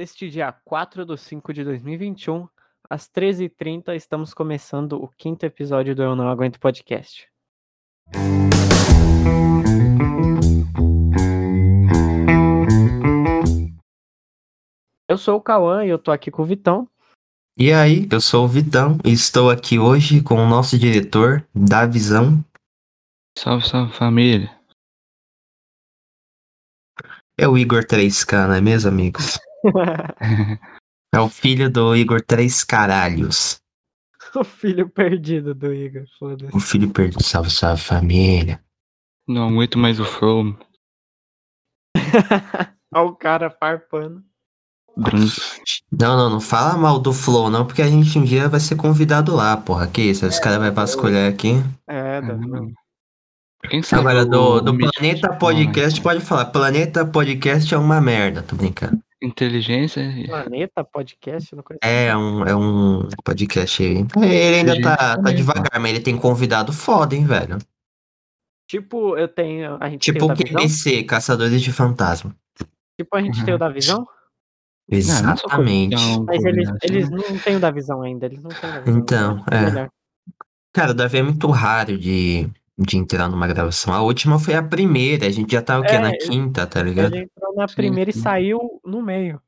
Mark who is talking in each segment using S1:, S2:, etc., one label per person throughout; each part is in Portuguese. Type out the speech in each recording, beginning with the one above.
S1: Neste dia 4 de 5 de 2021, às 13h30, estamos começando o quinto episódio do Eu Não Aguento Podcast. Eu sou o Cauã e eu tô aqui com o Vitão.
S2: E aí, eu sou o Vitão e estou aqui hoje com o nosso diretor da Visão.
S3: Salve, salve família.
S2: É o Igor 3K, não é mesmo, amigos? É o filho do Igor Três Caralhos.
S1: o filho perdido do Igor, foda-se.
S2: O filho perdido. Salve, salve família.
S3: Não aguento mais o Flow.
S1: Olha o cara farpando.
S2: Não, não, não fala mal do Flow, não, porque a gente um dia vai ser convidado lá, porra. Que isso? Os caras vão vasculhar aqui.
S1: É, dá
S3: Quem sabe
S2: Agora,
S3: o-
S2: do, do Planeta Podcast, pode falar. Planeta Podcast é uma merda, tô brincando.
S3: Inteligência.
S1: Planeta Podcast, não conheço.
S2: É um, é um podcast aí. Ele ainda tá, tá devagar, mas ele tem convidado foda, hein, velho.
S1: Tipo, eu tenho. A gente
S2: Tipo
S1: o visão.
S2: QBC, Caçadores de Fantasma.
S1: Tipo, a gente tem o da visão.
S3: Não, não é só
S2: Exatamente.
S3: convidar um
S1: Mas eles, eles não têm o da visão ainda. Eles não têm o da visão.
S2: Então, é.
S1: Melhor.
S2: Cara, o Davi é muito raro de, de entrar numa gravação. A última foi a primeira, a gente já tá o quê?
S1: É,
S2: Na quinta, tá
S1: Ele
S2: ligado?
S1: entrou na
S3: Sim,
S1: primeira e
S3: sim.
S1: saiu no meio.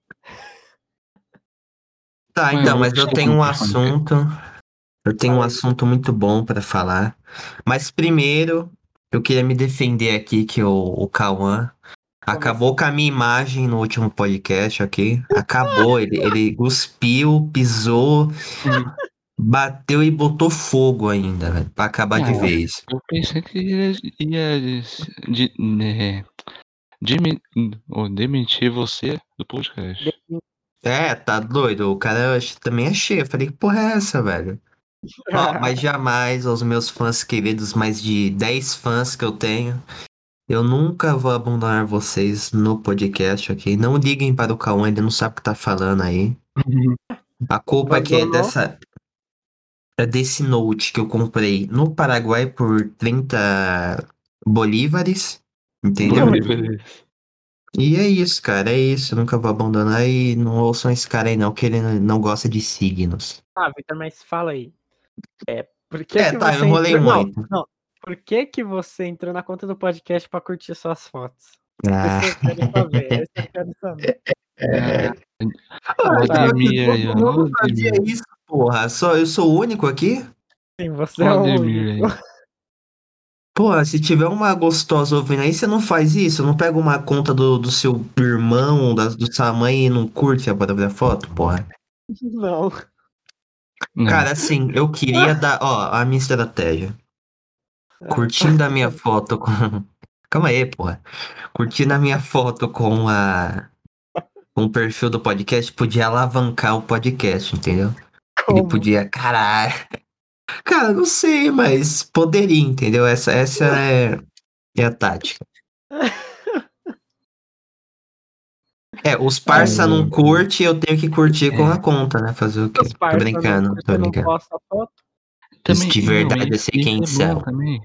S2: Tá, então, mas eu tenho um assunto. Eu tenho um assunto muito bom pra falar. Mas primeiro, eu queria me defender aqui que o, o Cauã acabou com a minha imagem no último podcast, ok? Acabou, ele, ele cuspiu, pisou, bateu e botou fogo ainda, velho, pra acabar de vez.
S3: Eu pensei que ia, ia de, né, ou demitir você do podcast.
S2: É, tá doido? O cara também achei. Eu falei, que porra é essa, velho? Ó, mas jamais aos meus fãs queridos, mais de 10 fãs que eu tenho, eu nunca vou abandonar vocês no podcast, ok? Não liguem para o Cauã, ele não sabe o que tá falando aí. A culpa é que é dessa. É desse note que eu comprei no Paraguai por 30 bolívares. Entendeu?
S3: Beleza.
S2: E é isso, cara, é isso. Eu nunca vou abandonar e não ouçam esse cara aí, não, que ele não gosta de signos.
S1: Ah, Vitor, mas fala aí. É, por que
S2: É,
S1: que
S2: tá,
S1: você
S2: eu enrolei
S1: entrou...
S2: muito.
S1: Não, não. Por que que você entrou na conta do podcast pra curtir suas fotos?
S2: Ah.
S1: Isso eu quero saber. Isso eu quero saber.
S3: Ah, o Ademir aí, ó.
S2: Todo mundo
S3: o
S2: fazia isso, porra. Só, eu sou o único aqui?
S1: Sim, você é o único.
S3: aí.
S2: Porra, se tiver uma gostosa ouvindo aí, você não faz isso? Não pega uma conta do, do seu irmão, da, do sua mãe e não curte a própria foto, porra?
S1: Não.
S3: Não.
S2: Cara, assim, eu queria dar. Ó, a minha estratégia. Curtindo a minha foto com. Calma aí, porra. Curtindo a minha foto com a. Com o perfil do podcast, podia alavancar o podcast, entendeu? Ele
S1: Como?
S2: podia. Caralho. Cara, não sei, mas poderia, entendeu? Essa, essa é, é a tática. É, os parça não curte, eu tenho que curtir com a conta, né? Fazer o quê?
S1: Os
S2: Tô brincando,
S1: não,
S2: tô
S1: não
S2: brincando.
S3: Também,
S2: de
S3: não,
S2: verdade, eu
S3: isso-
S2: sei quem
S3: é
S2: são.
S3: também.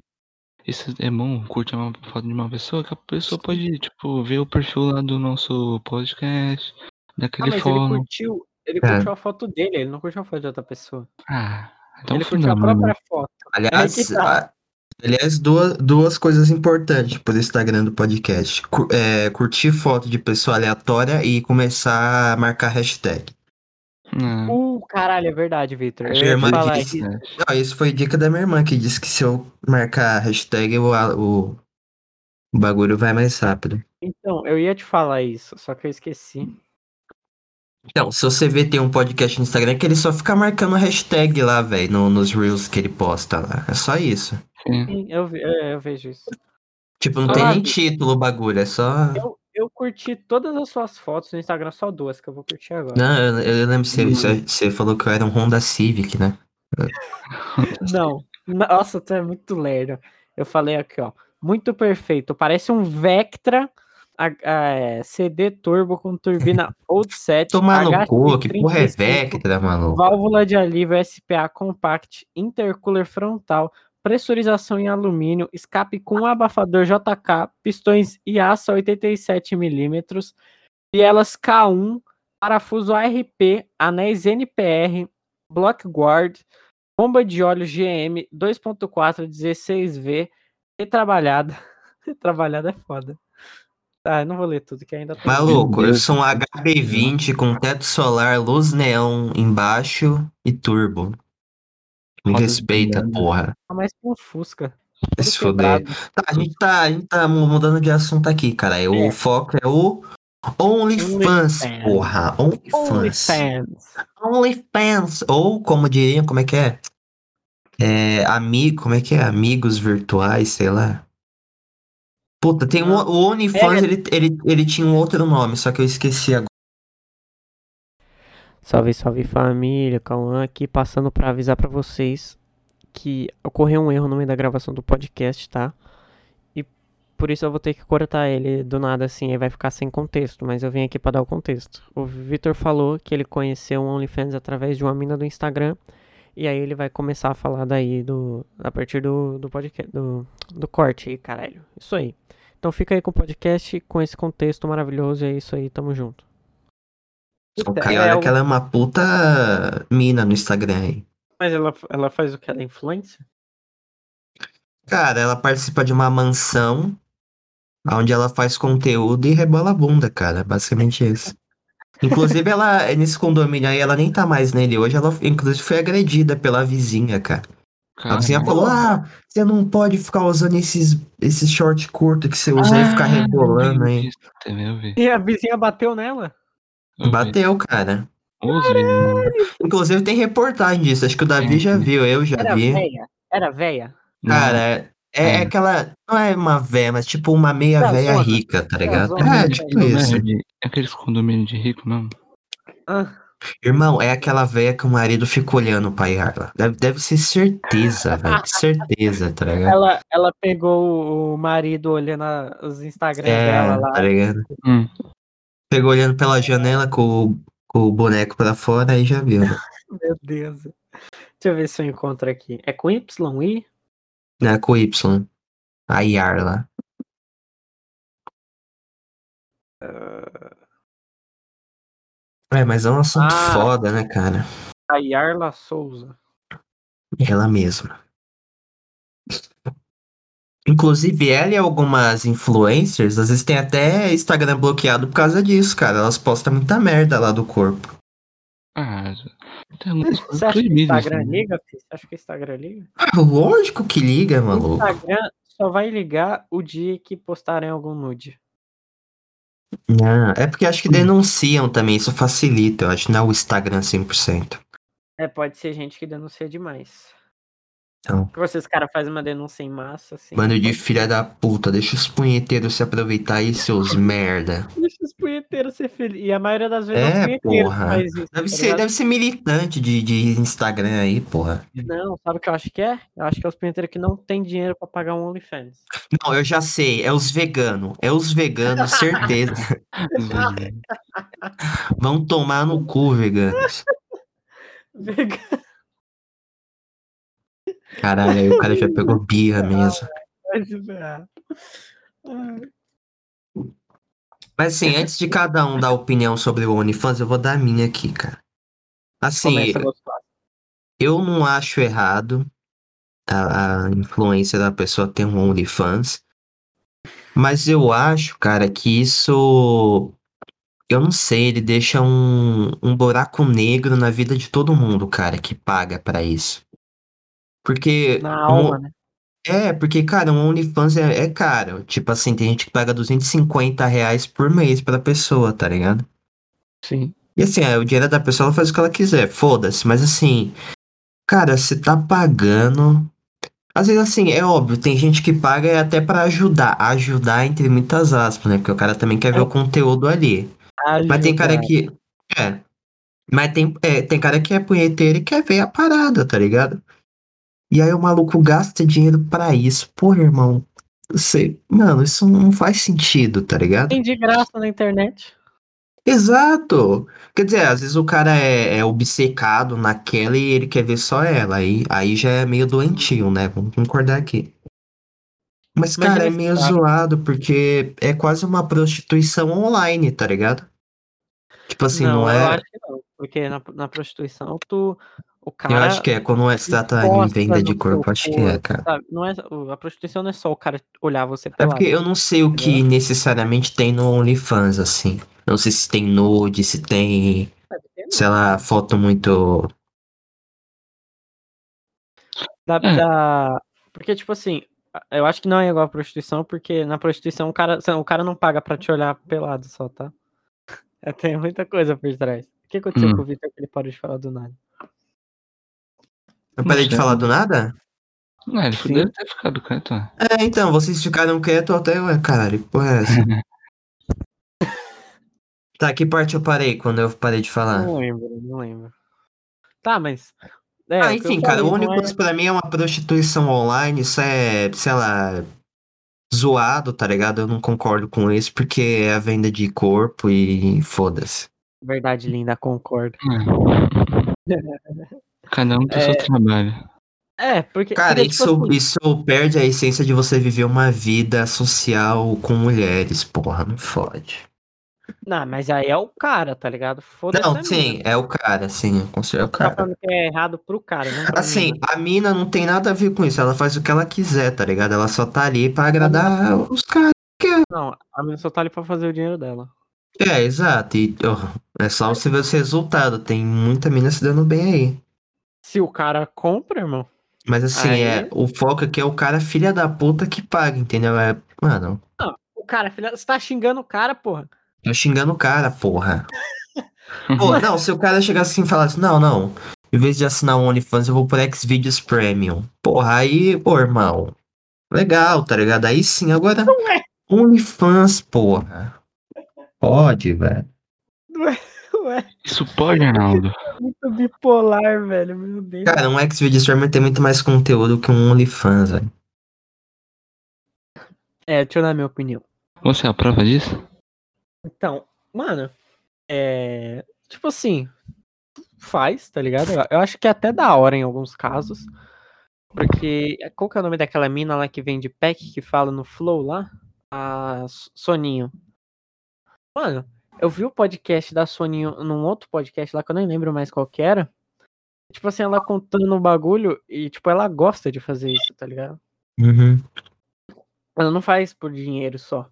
S3: Isso é bom, curtir uma foto de uma pessoa, que a pessoa pode, tipo, ver o perfil lá do nosso podcast,
S1: Ah,
S3: daquele
S1: mas ele
S3: follow.
S1: curtiu, ele
S2: É.
S1: curtiu a foto dele, ele não curtiu a foto de outra pessoa.
S3: Ah, então
S1: ele curtiu
S3: da
S1: a própria
S3: né?
S1: foto.
S2: Aliás,
S1: tá.
S2: aliás duas, duas coisas importantes pro Instagram do podcast. Cu- é, curtir foto de pessoa aleatória e começar a marcar hashtag.
S3: Ah,
S1: Uh, caralho, é verdade, Victor.
S2: Minha irmã disse-
S1: isso.
S2: Não, isso foi dica da minha irmã, que disse que se eu marcar hashtag, o, o, o bagulho vai mais rápido.
S1: Então, eu ia te falar isso, só que eu esqueci.
S2: Então, se você vê, tem um podcast no Instagram que ele só fica marcando hashtag lá, velho, no, nos reels que ele posta lá. É só isso.
S3: sim.
S1: Eu, ve- é, eu vejo isso.
S2: Tipo, não
S1: Ah,
S2: tem nem título o bagulho, é só.
S1: Eu, eu curti todas as suas fotos no Instagram, só duas que eu vou curtir agora.
S2: Não, eu, eu lembro que você, você, você falou que eu era um Honda Civic, né?
S1: Não. Nossa, tu é muito lerdo. Eu falei aqui, ó. Muito perfeito. Parece um Vectra é, CD Turbo com turbina Old 7.
S2: Tomar no cu, que porra é
S1: 35,
S2: Vectra, maluco?
S1: Válvula de alívio SPA compact, intercooler frontal, pressurização em alumínio, escape com abafador JK, pistões IASA 87 mm, bielas K1, parafuso ARP, anéis NPR, block guard, bomba de óleo GM 2.4 16V, retrabalhada. retrabalhada é foda. Tá, eu não vou ler tudo, que ainda tem.
S2: Maluco, eu sou um HB20 com teto solar, luz neon embaixo e turbo. Me
S3: Roda
S2: respeita,
S3: brilhando.
S2: porra.
S1: Ah, mas com Fusca.
S2: Vai
S1: Tudo
S2: se
S1: quebrado.
S2: Tá, a gente tá, a gente tá mudando de assunto aqui, cara. O
S1: É.
S2: foco é o OnlyFans,
S1: OnlyFans.
S2: porra. OnlyFans.
S1: OnlyFans.
S2: OnlyFans. Ou, como diriam, como é que é? É, amigo, como é que é? Amigos virtuais, sei lá. Puta, tem um, o OnlyFans,
S1: É.
S2: ele, ele, ele tinha um outro nome, só que eu esqueci agora.
S1: Salve, salve família, Cauã aqui passando pra avisar pra vocês que ocorreu um erro no meio da gravação do podcast, tá? E por isso eu vou ter que cortar ele do nada assim, aí vai ficar sem contexto, mas eu vim aqui pra dar o contexto. O Vitor falou que ele conheceu o OnlyFans através de uma mina do Instagram, e aí ele vai começar a falar daí do a partir do, do podcast do, do corte aí, caralho. Isso aí. Então fica aí com o podcast com esse contexto maravilhoso, e é isso aí, tamo junto.
S2: O cara, olha que ela é uma puta mina no Instagram aí.
S1: Mas ela, ela faz o que? Ela é influência?
S2: Cara, ela participa de uma mansão onde ela faz conteúdo e rebola a bunda, cara. Basicamente isso. Inclusive, ela, nesse condomínio aí, ela nem tá mais nele hoje. Ela, inclusive, foi agredida pela vizinha, cara. A vizinha falou: Ah, você não pode ficar usando esses, esses short curto que você usa e ficar
S3: Ah,
S2: rebolando aí.
S1: E a vizinha bateu nela?
S2: Bateu, cara. Inclusive, tem reportagem disso. Acho que o Davi
S3: Tem,
S2: já viu, eu já
S1: Era
S2: vi.
S1: véia? Era véia?
S2: Cara, é, é
S3: É.
S2: aquela. Não é uma véia, mas tipo uma meia
S1: Da
S2: véia
S1: zona.
S2: rica, tá ligado?
S1: zona,
S2: É,
S1: né?
S2: tipo isso.
S3: De- É aqueles condomínios de rico mesmo.
S1: Ah,
S2: Irmão, é aquela véia que o marido fica olhando pra Yarla. Deve, deve ser certeza, velho. Certeza, tá ligado?
S1: ela, ela pegou o marido olhando a- os Instagram
S2: É,
S1: dela lá.
S2: tá ligado?
S3: Hum.
S2: Pegou olhando pela janela com, o- com o boneco pra fora aí já viu. né?
S1: Meu Deus. Deixa eu ver se eu encontro aqui. É com Y, I?
S2: Né, com Y. A Yarla. É, mas é um assunto
S1: Ah.
S2: foda, né, cara?
S1: A Yarla Souza.
S2: Ela mesma. Inclusive, ela e algumas influencers, às vezes tem até Instagram bloqueado por causa disso, cara. Elas postam muita merda lá do corpo.
S3: Ah,
S1: Você acha que o. Instagram
S3: né?
S1: liga, filho? Você acha que o Instagram liga?
S2: Ah, lógico que liga,
S1: O
S2: maluco.
S1: Instagram só vai ligar o dia que postarem algum nude.
S2: Não, é porque acho que denunciam também, isso facilita, eu acho, não é o Instagram 100%.
S1: É, pode ser gente que denuncia demais.
S2: Então.
S1: Vocês, cara, fazem uma denúncia em massa, assim.
S2: Mano de filha da puta, deixa os punheteiros se aproveitar aí, seus merda.
S1: Deixa os punheteiros ser felizes. E a maioria das vezes é,
S2: É, porra.
S1: isso.
S2: Deve
S1: tá
S2: ser, deve ser militante de, de Instagram aí, porra.
S1: Não, sabe o que eu acho que é? Eu acho que é os punheteiros que não tem dinheiro pra pagar um OnlyFans.
S2: Não, eu já sei, é os veganos. É os veganos, certeza. Vão tomar no cu, veganos.
S1: Vega-
S2: Caralho, aí o cara já pegou birra mesmo. Mas assim, antes de cada um dar opinião sobre o OnlyFans, eu vou dar a minha aqui, cara. Assim, eu não acho errado a, a influência da pessoa ter um OnlyFans. Mas eu acho, cara, que isso. Eu não sei, ele deixa um, um buraco negro na vida de todo mundo, cara, que paga pra isso. Porque.
S1: Na
S2: um-
S1: alma, né?
S2: É, porque, cara, um OnlyFans é, é caro. Tipo assim, tem gente que paga 250 reais por mês pra pessoa, tá ligado?
S1: Sim.
S2: E assim, é, o dinheiro da pessoa ela faz o que ela quiser, foda-se. Mas assim, cara, você tá pagando. Às vezes, assim, é óbvio, tem gente que paga é até pra ajudar. Ajudar entre muitas aspas, né? Porque o cara também quer ver
S1: É.
S2: o conteúdo ali. Mas tem cara que. É. Mas tem, é, tem cara que é punheteiro e quer ver a parada, tá ligado? E aí o maluco gasta dinheiro pra isso. Porra, irmão. Você, mano, isso não faz sentido, tá ligado?
S1: Tem de graça na internet.
S2: Exato! Quer dizer, às vezes o cara é, é obcecado naquela e ele quer ver só ela. Aí, aí já é meio doentio, né? Vamos concordar aqui. Mas,
S1: Imagina
S2: cara, é
S1: esse
S2: meio
S1: cara.
S2: zoado porque é quase uma prostituição online, tá ligado? Tipo assim, não,
S1: eu
S2: é.
S1: acho que não. Porque na, na prostituição, tu. O cara.
S2: Eu acho que é. Quando é se trata em venda de corpo,
S1: seu
S2: acho que é,
S1: corpo,
S2: cara.
S1: sabe? Não é, o- a prostituição não é só o cara olhar você
S2: É
S1: pelado.
S2: porque eu não sei o que necessariamente tem no OnlyFans, assim. Não sei se tem nude, se tem, sei lá, foto muito.
S1: Da,
S3: É.
S1: da- Porque, tipo assim, eu acho que não é igual a prostituição, porque na prostituição o cara, o cara não paga pra te olhar pelado só, tá? É, Tem muita coisa por trás. O que aconteceu
S3: Hum.
S1: com o Vitor que ele parou de falar do nada?
S2: Eu parei de
S3: sei.
S2: falar do nada?
S3: Não, ele
S1: Sim.
S3: deve ter ficado quieto. né?
S2: É, então, vocês ficaram quietos até. Ué, caralho, que porra é essa? tá, que parte eu parei quando eu parei de falar?
S1: Não lembro, não lembro. Tá, mas. É,
S2: Ah,
S1: o que eu
S2: enfim, cara, o
S1: falei, não
S2: ônibus pra mim é uma prostituição online, isso é, sei lá, zoado, tá ligado? Eu não concordo com isso, porque é a venda de corpo e foda-se.
S1: Verdade linda, concordo.
S3: É. Cada um tem seu trabalho.
S1: É, porque.
S2: Cara,
S1: porque, tipo
S2: isso,
S1: assim,
S2: isso perde a essência de você viver uma vida social com mulheres, porra, não fode.
S1: Não, mas aí é o cara, tá ligado? Foda-se. a
S2: Não,
S1: mina.
S2: sim, é o cara, sim, é o
S1: Tá
S2: cara.
S1: falando que é errado pro cara, não
S2: Assim,
S1: mina.
S2: a mina não tem nada a ver com isso, ela faz o que ela quiser, tá ligado? Ela só tá ali pra agradar os caras.
S1: Não, a mina só tá ali pra fazer o dinheiro dela.
S2: É, exato. E ó, é só você ver os resultados. Tem muita mina se dando bem aí.
S1: Se o cara compra, irmão.
S2: Mas assim,
S1: Aí-
S2: é, o foco aqui é o cara filha da puta que paga, entendeu? É, mano,
S1: O cara, filha, você tá xingando o cara, porra.
S2: tô xingando o cara, porra. Pô, não, se o cara chegasse assim e falasse, não, não, em vez de assinar um OnlyFans, eu vou por Xvideos Premium. Porra, aí, pô, irmão, legal, tá ligado? Aí sim, agora,
S1: é.
S2: OnlyFans, porra. Pode, velho.
S1: Ué,
S3: Isso pode, Arnaldo.
S1: Muito bipolar, velho. Meu Deus.
S2: Cara, um Xvideos Premium tem muito mais conteúdo que um OnlyFans, velho.
S1: É, deixa eu dar minha opinião.
S3: Você é a prova disso?
S1: Então, mano, é. Tipo assim, faz, tá ligado? Eu- acho que é até da hora em alguns casos. Porque. Qual que é o nome daquela mina lá que vende pack que fala no Flow lá? A Soninho. Mano, eu vi o podcast da Soninho num outro podcast lá que eu nem lembro mais qual que era. Tipo assim, ela contando o bagulho e, tipo, ela gosta de fazer isso, tá ligado?
S2: Uhum.
S1: Ela não faz por dinheiro só.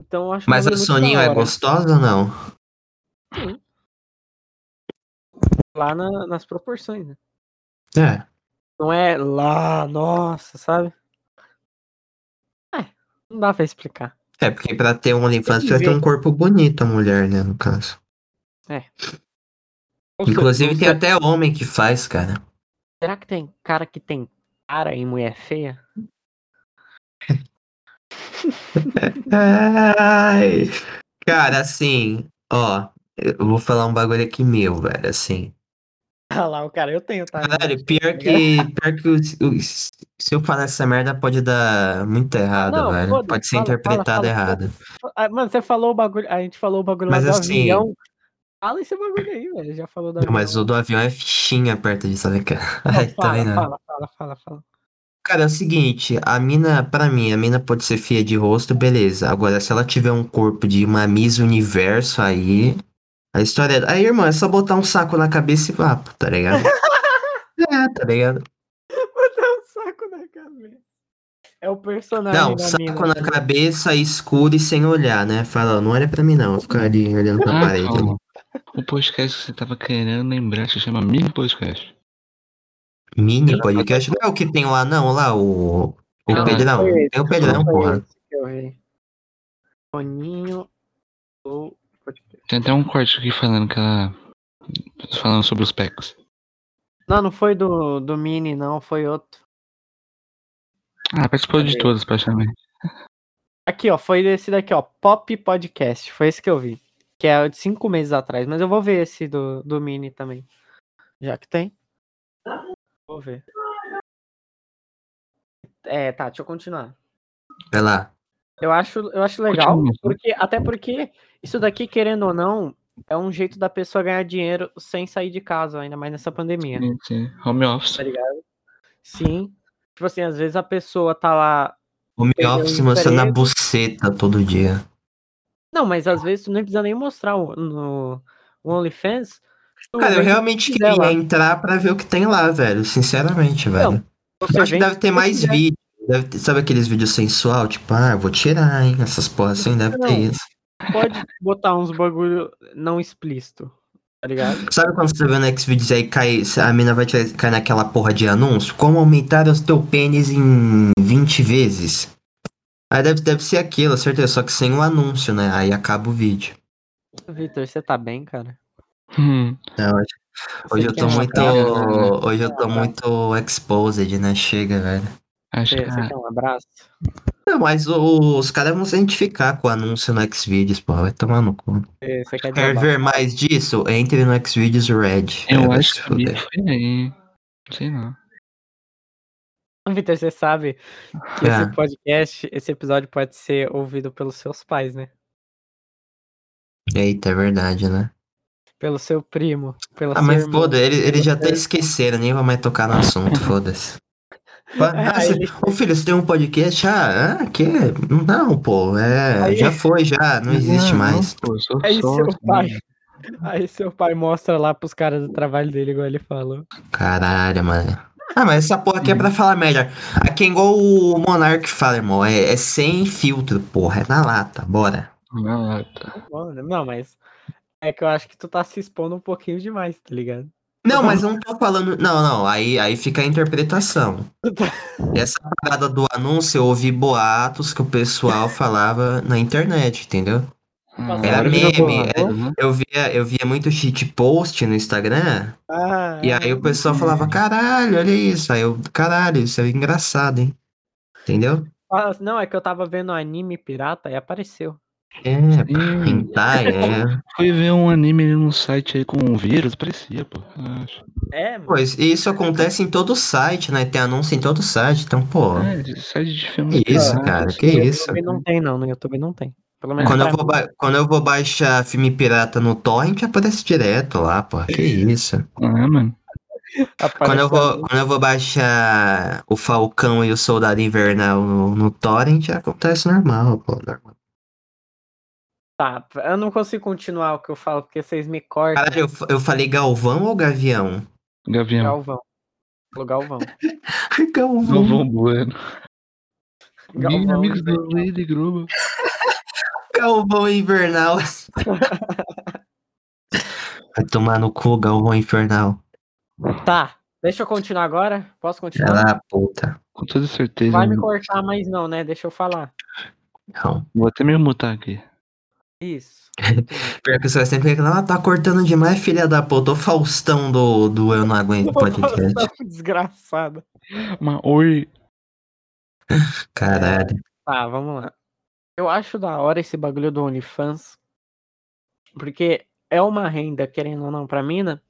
S1: Então eu acho um
S2: Mas a Soninho é
S1: hora.
S2: gostosa ou não?
S1: Lá na- nas proporções, né?
S2: É.
S1: Não é lá, nossa, sabe? É, não dá pra explicar.
S2: É, porque pra ter um OnlyFans
S1: Tem que
S2: precisa ter um corpo bonito a mulher, né, no caso.
S1: Seja,
S2: Inclusive tem até homem que faz, cara.
S1: Será que tem cara que tem cara em mulher feia?
S2: Ai. Cara, assim, ó, eu vou falar um bagulho aqui meu, velho, assim.
S1: Ah lá, o cara, eu tenho, tá?
S2: Caralho, pior que, pior que o- o- se eu falar essa merda pode dar muito errado,
S1: Não,
S2: velho.
S1: foda-se,
S2: Pode ser
S1: fala, fala,
S2: interpretado
S1: fala,
S2: errado.
S1: Ah, Mano, você falou o bagulho. A gente falou o bagulho
S2: Mas
S1: lá do
S2: assim-
S1: avião. Fala esse bagulho aí, velho. Já falou do avião.
S2: Mas o do avião é fichinha perto disso, né, cara? Ai, tá
S1: fala,
S2: vendo?
S1: fala, fala, fala, fala.
S2: Cara, é o seguinte, a mina, pra mim, a mina pode ser feia de rosto, beleza. Agora, se ela tiver um corpo de uma Miss Universo, aí. A história é. Aí, irmão, é só botar um saco na cabeça e vá, tá ligado? é, tá ligado?
S1: Botar um saco na cabeça. É o personagem
S2: Não,
S1: da
S2: saco
S1: mina.
S2: na cabeça, escuro e sem olhar, né? Fala, ó, não olha pra mim não, eu ficar ali olhando pra
S3: Ah,
S2: parede.
S3: calma. O podcast que você tava querendo lembrar se chama Mini Podcast.
S2: Mini podcast. Não é o que tem lá, não, lá, o. O
S3: Não,
S2: Pedrão. Tem o Pedrão, porra.
S1: Toninho podcast.
S3: Tem até um corte aqui falando que ela. Falando sobre os packs.
S1: Não, não foi do, do Mini, não, foi outro.
S3: Ah, participou de todos, praticamente.
S1: Aqui, ó, foi esse daqui, ó, Pop Podcast. Foi esse que eu vi. Que é de cinco meses atrás. Mas eu vou ver esse do, do Mini também. Já que tem. Vou ver. É, tá, deixa eu continuar.
S2: Vai lá.
S1: Eu acho, eu acho legal,
S3: Continua.
S1: porque, até porque isso daqui, querendo ou não, é um jeito da pessoa ganhar dinheiro sem sair de casa, ainda mais nessa pandemia.
S3: Sim, sim. Home office.
S1: Tá ligado? Sim. Tipo assim, às vezes a pessoa tá lá.
S2: Home office mostrando a buceta todo dia.
S1: Não, mas às vezes tu nem precisa nem mostrar o- no o OnlyFans.
S2: Cara, eu realmente queria
S1: lá.
S2: entrar pra ver o que tem lá, velho. Sinceramente, velho.
S1: Você
S2: Eu acho que deve ter mais vídeo. Deve ter- sabe aqueles vídeos sensual? Tipo, ah, eu vou tirar, hein? Essas porra assim, deve
S1: Não.
S2: ter isso.
S1: Pode botar uns bagulho não explícito, tá ligado?
S2: Sabe quando você tá vendo Xvideos aí cai, a mina vai cair naquela porra de anúncio? Como aumentar o teu pênis em 20 vezes? Aí deve, deve ser aquilo, certeza, só que sem o anúncio, né? Aí acaba o vídeo.
S1: Vitor, você tá bem, cara?
S3: Hum,
S2: Não, hoje, hoje eu tô
S1: um
S2: muito. Hoje eu tô muito exposed, né? Chega, velho.
S3: Acho
S1: Você,
S3: que
S1: você quer um abraço?
S2: Não, mas os caras vão se identificar com o anúncio no Xvideos, porra. Vai tomar no cu.
S1: Você, você quer
S2: Quer ver mais disso? Entre no Xvideos Red.
S3: Eu
S2: vai
S3: acho que foi aí. Não sei não.
S1: Vitor, você sabe que
S2: É.
S1: esse podcast, esse episódio pode ser ouvido pelos seus pais, né?
S2: Eita, é verdade, né?
S1: Pelo seu primo, pela
S2: Ah,
S1: sua
S2: mas
S1: irmã.
S2: foda, eles ele já até esqueceram, nem vou mais tocar no assunto, foda-se.
S1: É,
S2: ah, você-
S1: ele-
S2: Ô filho, você tem um podcast? Ah, ah que? Não, pô, é.
S1: Aí-
S2: Já foi, já, não existe
S3: Não,
S2: mais.
S3: pô, eu sou
S1: Aí seu pai,
S3: né?
S1: aí seu pai mostra lá pros caras do trabalho dele, igual ele falou.
S2: Caralho, mano. Ah, mas essa porra aqui é pra falar merda. Aqui é igual o Monark fala, irmão. É, é sem filtro, porra. É na lata, bora.
S3: Tá.
S1: Bom, Não, mas é que eu acho que tu tá se expondo um pouquinho demais, tá ligado?
S2: Não, mas eu não tô falando. Não, não. Aí, aí fica a interpretação. Essa parada do anúncio, eu ouvi boatos que o pessoal falava na internet, entendeu?
S3: Ah,
S1: Era
S2: meme,
S3: boato, né?
S2: Eu via, eu via muito cheat post no Instagram.
S1: Ah,
S2: E aí o pessoal falava, caralho, olha isso. Aí eu, caralho, isso é engraçado, hein? Entendeu?
S1: ah, Não, é que eu tava vendo anime pirata e apareceu.
S2: É,
S3: Sim.
S2: hentai, é.
S3: Fui ver um anime no site aí com um vírus, parecia, pô. Acho.
S1: É, mano.
S2: Pois, e isso acontece em todo site, né? Tem anúncio em todo site, então, pô.
S3: É, de site de filme.
S2: Que isso, cara, que
S1: no
S2: isso.
S1: YouTube não tem, não. No YouTube não tem. Pelo menos
S2: Quando eu, vou ba- quando eu vou baixar filme pirata no torrent, aparece direto lá, pô. Que isso.
S3: Ah, mano.
S2: Quando eu, vou, quando eu vou baixar o Falcão e o Soldado Invernal no, no torrent, acontece normal, pô. Normal.
S1: Tá, eu não consigo continuar o que eu falo, porque vocês me cortam.
S2: Caralho, eu, eu falei Galvão ou Gavião?
S3: Gavião.
S1: Galvão. Falou Galvão.
S2: Galvão.
S3: Galvão Bueno.
S1: Galvão,
S3: amigos do Lady Gruba.
S2: Galvão Invernal. Vai tomar no cu, Galvão Infernal.
S1: Tá, deixa eu continuar agora. Posso
S2: Vai
S1: continuar?
S2: lá, puta.
S3: Com toda certeza.
S1: Vai me cortar mais não, né? Deixa eu falar.
S2: Não.
S3: Vou até me mutar aqui.
S1: Isso.
S2: Pior que você vai sempre reclamar, ah, tá cortando demais, filha da puta. O Faustão do, do Eu Não Aguento Podcast.
S1: Desgraçado.
S3: Mas oi.
S2: Caralho.
S1: Tá, vamos lá. Eu acho da hora esse bagulho do OnlyFans. Porque é uma renda, querendo ou não, pra mina.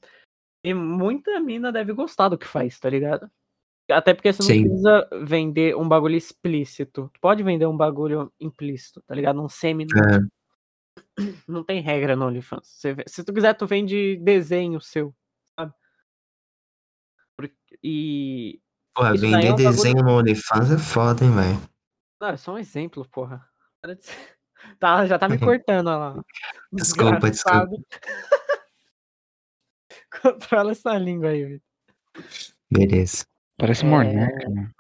S1: E muita mina deve gostar do que faz, tá ligado? Até porque você não
S2: Sim.
S1: precisa vender um bagulho explícito. Tu pode vender um bagulho implícito, tá ligado? Um semi.
S2: É.
S1: Não tem regra no OnlyFans. Você se tu quiser, tu vende desenho seu, sabe? Porque- E.
S2: Porra, vender
S1: é um bagulho-
S2: desenho no OnlyFans é foda, hein, velho.
S1: Não, é só um exemplo, porra. Para de ser- Tá, já tá me cortando, olha lá.
S2: Desculpa, desculpa.
S1: Controla essa língua aí, Vitor.
S2: Beleza.
S3: Parece
S1: É.
S3: Monark, mano.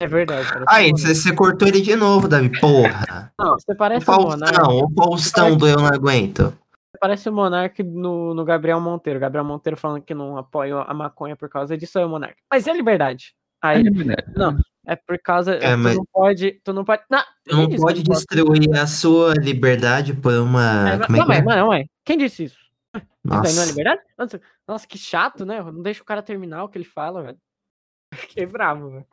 S1: É verdade.
S2: Aí, você cortou ele de novo, Davi. Porra.
S1: Não, você
S2: O
S1: parece o Monark.
S2: Faustão, o Faustão do Eu Não Aguento.
S1: Você parece o Monark no, no Gabriel Monteiro. Gabriel Monteiro falando que não apoia a maconha por causa disso, é o Monark. Mas é liberdade. Aí, não, é por causa.
S2: É,
S1: tu não pode. Tu não pode. Não,
S2: Tu não pode destruir a sua liberdade por uma.
S1: É, mas-
S2: Como é
S1: não,
S2: que é?
S1: mas, não, é. Quem disse isso? Isso daí não é
S2: Nossa.
S1: liberdade? Nossa, nossa, que chato, né? Não deixa o cara terminar o que ele fala, velho. Fiquei bravo, velho.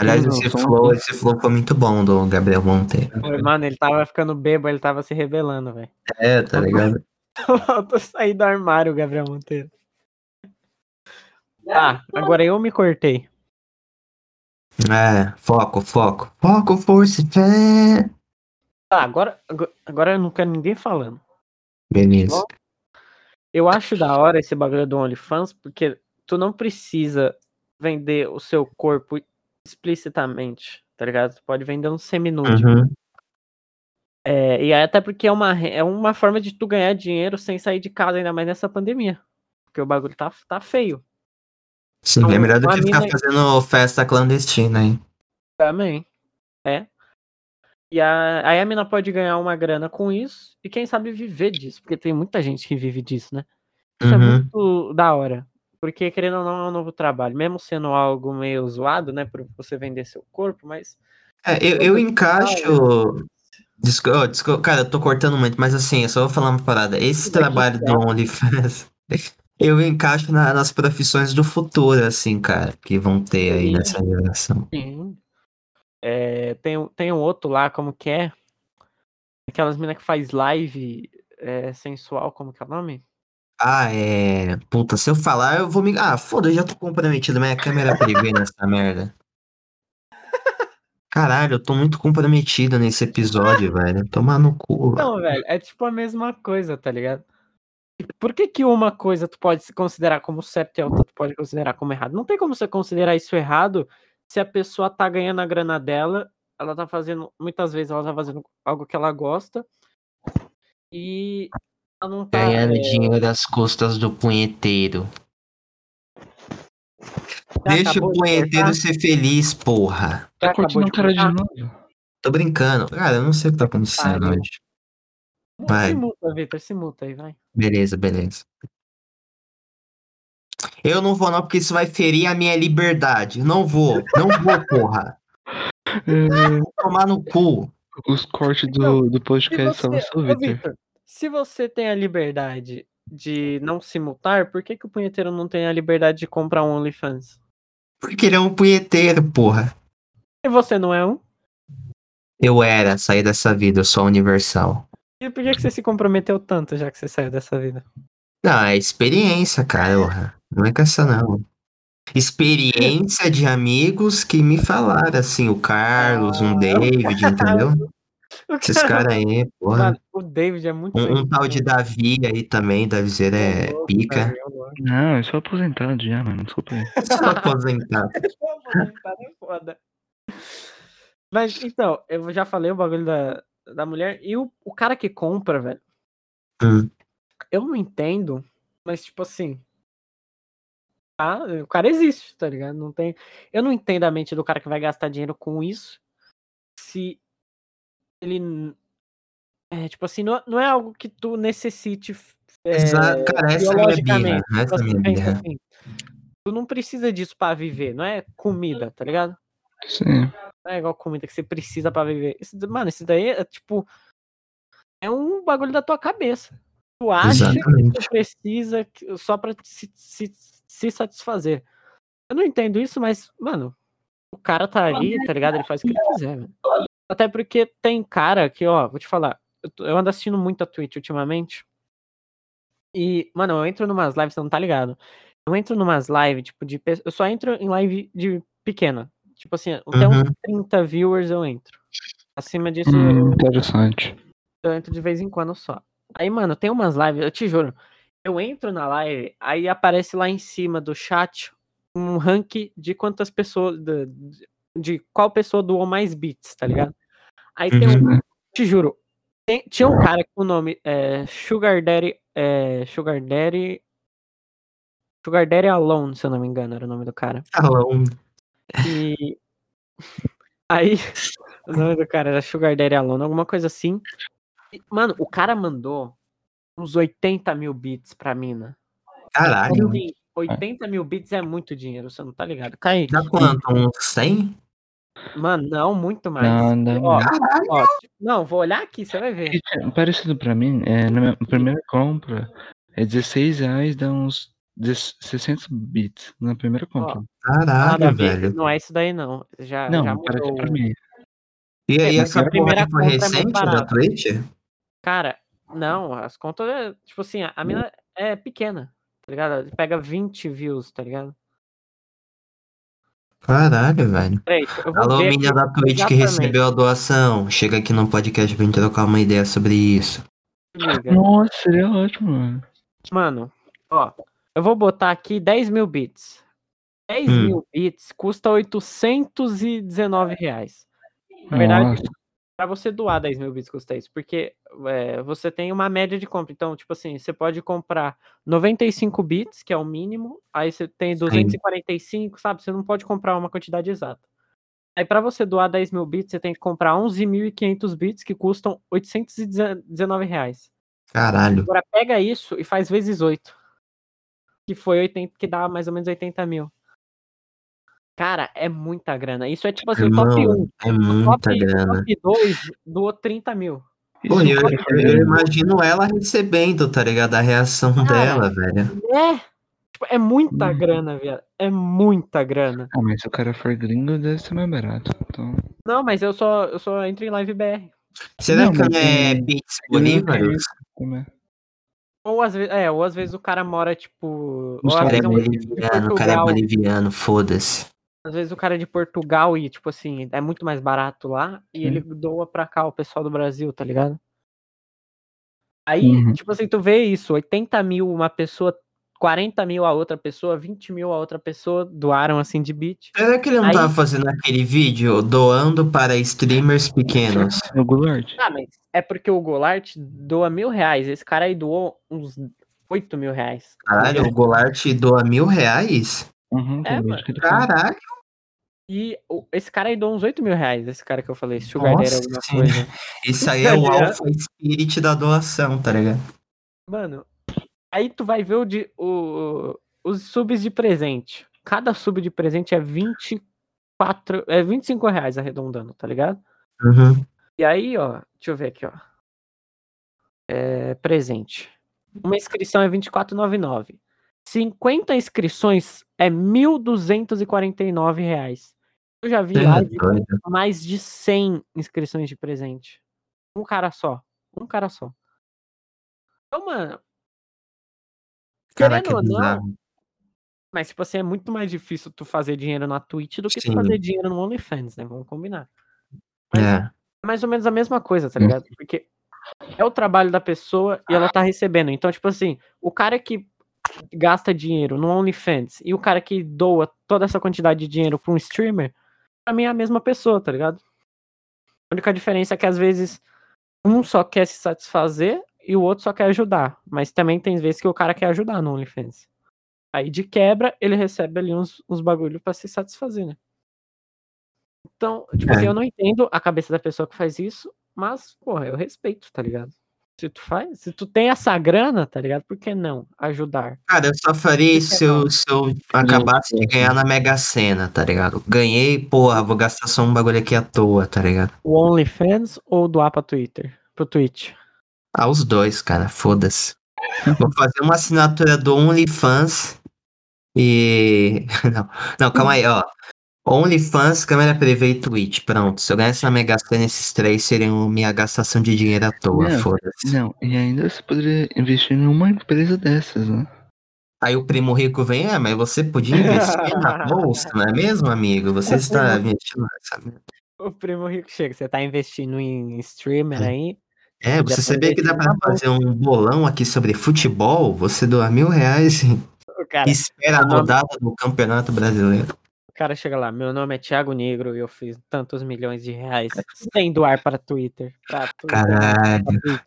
S2: Aliás, esse flow, esse flow foi muito bom do Gabriel Monteiro.
S1: Mano, ele tava ficando bêbado, ele tava se rebelando, velho.
S2: É, tá ligado?
S1: Faltou sair do armário, Gabriel Monteiro. Tá, agora eu me cortei.
S2: É, foco, foco. Foco, força fé.
S1: Tá, agora, agora- agora eu não quero ninguém falando.
S2: Beleza.
S1: Eu acho da hora esse bagulho do OnlyFans, porque tu não precisa vender o seu corpo explicitamente, tá ligado? Tu pode vender um seminude.
S2: Uhum.
S1: É, e até porque é uma, é uma forma de tu ganhar dinheiro sem sair de casa, ainda mais nessa pandemia. Porque o bagulho tá, tá feio.
S2: Sim,
S1: Então,
S2: é melhor do que ficar
S1: mina-
S2: fazendo festa clandestina, hein?
S1: Também. É. E a, aí a mina pode ganhar uma grana com isso e quem sabe viver disso, porque tem muita gente que vive disso, né? Isso é
S2: Uhum.
S1: muito da hora. Porque, querendo ou não, é um novo trabalho. Mesmo sendo algo meio zoado, né? Pra você vender seu corpo, mas.
S2: É, eu, eu encaixo. Desco- oh, desco- Cara, eu tô cortando muito, mas assim, eu só vou falar uma parada. Esse trabalho do. OnlyFans, eu encaixo na- nas profissões do futuro, assim, cara, que vão ter aí
S1: Sim.
S2: nessa geração.
S1: Sim. É, tem, um- tem um outro lá, como que é? Aquelas minas que faz live é, sensual, como que é o nome?
S2: Ah, é. Puta, se eu falar, eu vou me. Ah, foda, eu já tô comprometido. Minha câmera privê nessa merda. Caralho, eu tô muito comprometido nesse episódio, velho. Tomar no cu.
S1: Não, velho, é tipo a mesma coisa, tá ligado? Por que que uma coisa tu pode se considerar como certo e outra tu pode considerar como errado? Não tem como você considerar isso errado se a pessoa tá ganhando a grana dela, ela tá fazendo, muitas vezes ela tá fazendo algo que ela gosta e ela não tá...
S2: Ganhando
S1: é,
S2: dinheiro das custas do punheteiro.
S1: já
S2: Deixa o punheteiro ser feliz, porra.
S3: Tá curtindo o cara de novo.
S2: Tô brincando. Cara, eu não sei o que tá acontecendo
S1: Pariu.
S2: hoje. Vai.
S1: Se multa, Vitor, se multa aí, vai.
S2: Beleza, beleza. Eu não vou não, porque isso vai ferir a minha liberdade. Não vou, não vou, porra.
S3: É,
S2: Vou tomar no cu.
S3: os cortes do, do
S1: Se
S3: podcast
S1: você, ô,
S3: Victor.
S1: Se você tem a liberdade de não se multar, por que, que o punheteiro não tem a liberdade de comprar um OnlyFans?
S2: Porque ele é um punheteiro, porra.
S1: E você não é um?
S2: Eu era, saí dessa vida, eu sou universal.
S1: E por que, que você se comprometeu tanto já que você saiu dessa vida?
S2: Não, é experiência, cara. Não é com essa, não. Experiência de amigos que me falaram, assim, o Carlos, um David, entendeu?
S1: O
S2: Esses
S1: cara-
S2: caras aí, porra.
S1: Mano, o David é muito.
S2: Um, um tal de. Davi aí também, Davizeira é
S1: louco,
S2: pica.
S1: Louco.
S3: Não, eu sou aposentado já, mano. Desculpa aí.
S2: Só aposentado.
S1: Tá nem foda. Mas então, eu já falei o bagulho da, da mulher. E o, o cara que compra, velho.
S2: Hum.
S1: Eu não entendo, mas tipo assim. Tá, o cara existe, tá ligado? Não tem. Eu não entendo a mente do cara que vai gastar dinheiro com isso. Se ele. É, tipo assim, não, não é algo que tu necessite. é,
S2: Exato, cara, essa é. Essa é a
S1: Você
S2: minha
S1: pensa
S2: birra.
S1: assim, tu não precisa disso pra viver, não é comida, tá ligado?
S3: Sim.
S1: Não é igual comida que você precisa pra viver. Isso, mano, isso daí é tipo. É um bagulho da tua cabeça. Tu acha que
S2: Exatamente.
S1: tu precisa que- só pra se, se, se satisfazer. Eu não entendo isso, mas, mano, o cara tá ali, tá ligado? Ele faz o que ele quiser, velho. Até porque tem cara que, ó, vou te falar, eu, ando assistindo muito a Twitch ultimamente. E, mano, eu entro numas lives, você não tá ligado? Eu entro numas lives, tipo, de. Eu só entro em live de pequena. Tipo assim, até uns
S2: Uhum.
S1: 30 viewers eu entro. Acima disso,
S3: Hum, interessante.
S1: eu entro de vez em quando só. Aí, mano, tem umas lives, eu te juro. Eu entro na live, aí aparece lá em cima do chat um rank de quantas pessoas. De, de qual pessoa doou mais bits, tá ligado? Aí tem um.
S3: Uhum.
S1: Te juro. tem- tinha um cara com o nome é, Sugar Daddy. É, Sugar Daddy. Sugar Daddy Alone, se eu não me engano, era o nome do cara.
S2: Alão.
S1: E aí, o nome do cara era Sugar Daddy Alone, alguma coisa assim. E, mano, o cara mandou uns 80 mil bits pra mina.
S2: Caralho.
S1: Assim, 80 mil bits é muito dinheiro, você não tá ligado? Cai.
S2: Dá quanto? Uns 100?
S1: Mano, não, muito mais.
S3: Não, não,
S1: Ó,
S2: Caralho.
S1: ó, não, vou olhar aqui, você vai ver.
S3: Parecido pra mim, é, na minha primeira compra, é 16 reais, dá uns 10 600 bits na primeira compra.
S1: Nada a
S2: Caralho,
S1: ver,
S2: velho.
S1: não é isso daí não. Já,
S3: não,
S1: já
S3: parece
S1: mudou.
S3: pra mim.
S2: E aí,
S1: É,
S2: essa
S1: primeira compra é
S2: recente da
S1: barata.
S2: Twitch?
S1: Cara, não, as contas é, tipo assim, a a mina é pequena, tá ligado? Pega 20 views, tá ligado?
S2: Caralho, velho.
S1: Peraí,
S2: Alô, menina da Twitch que
S1: exatamente.
S2: recebeu a doação. Chega aqui no podcast pra gente trocar uma ideia sobre isso.
S3: Nossa, seria ótimo, mano.
S1: Mano, ó, eu vou botar aqui 10 mil bits. 10
S2: Hum.
S1: mil bits custa 819 reais. Na verdade,
S3: Nossa,
S1: Pra você doar 10 mil bits custa isso, porque é, você tem uma média de compra. Então, tipo assim, você pode comprar 95 bits, que é o mínimo, aí você tem 245, sabe? Você não pode comprar uma quantidade exata. Aí pra você doar 10 mil bits, você tem que comprar 11.500 bits, que custam 819 reais.
S2: Caralho.
S1: Agora pega isso e faz vezes 8. Que foi 80, que dá mais ou menos 80 mil. Cara, é muita grana. Isso é tipo assim, o top
S2: Irmão,
S1: 1.
S2: é muita
S1: top, o
S2: grana.
S1: top 2 doou 30 mil.
S2: Pô,
S3: Isso,
S2: eu, eu- eu imagino ela recebendo, tá ligado? A reação
S1: Cara,
S2: dela, velho.
S1: É. Tipo, é muita
S3: Uhum.
S1: grana, viado. É muita grana.
S3: Ah, mas se o cara for gringo, deve ser mais barato. Então...
S1: Não, mas eu só, eu só entro em live BR.
S2: Será
S3: Não,
S2: que
S3: mas
S2: não é
S3: em-
S2: Beats
S3: eu não
S2: Bolívaros?
S3: Como é?
S1: Ou às vezes, é, ou às vezes o cara mora, tipo.
S2: O cara é
S1: é
S2: boliviano, o cara é boliviano, foda-se.
S1: Às vezes o cara é de Portugal e, tipo assim, é muito mais barato lá. E
S3: Sim.
S1: ele doa pra cá, o pessoal do Brasil, tá ligado? Aí,
S3: Uhum.
S1: tipo assim, tu vê isso, 80 mil uma pessoa, 40 mil a outra pessoa, 20 mil a outra pessoa doaram assim de bit.
S2: Será que ele não
S1: Aí-
S2: tava fazendo aquele vídeo doando para streamers pequenos?
S3: É o Goulart.
S1: Ah, mas é porque o Golart doa mil reais. Esse cara aí doou uns 8 mil reais.
S2: Caralho, o Goulart doa mil reais?
S3: Uhum,
S1: É,
S3: é,
S1: mano.
S3: fala.
S2: Caralho,
S1: E o- esse cara aí doou uns 8 mil reais. Esse cara que eu falei, Sugar
S2: Nossa
S1: alguma coisa.
S2: isso aí é o
S1: Tá ligado?
S2: alpha spirit da doação, tá ligado?
S1: Mano, aí tu vai ver o de, o, os subs de presente. Cada sub de presente é 24, é 25 reais arredondando, tá ligado?
S2: Uhum.
S1: E aí, ó, deixa eu ver aqui, ó. É, presente. Uma inscrição é 24,99. 50 inscrições é 1.249 reais. Eu já vi
S2: é
S1: live com
S2: doido.
S1: mais de 100 inscrições de presente. Um cara só. Um cara só. Então, mano.
S2: Caraca,
S1: Querendo
S2: é
S1: ou não, mas tipo assim, é muito mais difícil tu fazer dinheiro na Twitch do que tu
S2: Sim.
S1: fazer dinheiro no OnlyFans, né? Vamos combinar. Mas
S2: É.
S1: é mais ou menos a mesma coisa, tá ligado? Porque é o trabalho da pessoa e ela tá recebendo. Então, tipo assim, o cara que gasta dinheiro no OnlyFans e o cara que doa toda essa quantidade de dinheiro pra um streamer, pra mim é a mesma pessoa, tá ligado? A única diferença é que às vezes um só quer se satisfazer e o outro só quer ajudar. Mas também tem vezes que o cara quer ajudar no OnlyFans. Aí de quebra, ele recebe ali uns, uns bagulho pra se satisfazer, né? Então, tipo
S2: É.
S1: assim, eu não entendo a cabeça da pessoa que faz isso, mas, porra, eu respeito, tá ligado? Se tu faz, se tu tem essa grana, tá ligado? Por que não ajudar?
S2: Cara, eu só faria isso se eu, se eu acabasse de ganhar na Mega Sena, tá ligado? Ganhei, porra, vou gastar só um bagulho aqui à toa, tá ligado?
S1: O OnlyFans ou doar pra Twitter? Pro Twitch?
S2: Ah, os dois, cara, foda-se. Vou fazer uma assinatura do OnlyFans e. Não, não, calma aí, ó. OnlyFans, câmera privê e Twitch. Pronto. Se eu ganhasse na Mega Sena, esses três seriam minha gastação de dinheiro à toa,
S3: Não.
S2: foda-se.
S3: Não, e ainda você poderia investir em uma empresa dessas, né?
S2: Aí o primo rico vem, é, mas você podia investir na bolsa, não é mesmo, amigo? Você está investindo nessa.
S1: O primo rico chega, você tá investindo em streamer aí?
S2: É, você sabia que dá
S1: na
S2: fazer um bolão aqui sobre futebol? Você doa mil reais e espera a
S1: o nome-
S2: rodada do Campeonato Brasileiro.
S1: O cara chega lá, meu nome é Thiago Negro e eu fiz tantos milhões de reais sem doar para Twitter. Pra Twitter
S2: Caralho.
S1: pra.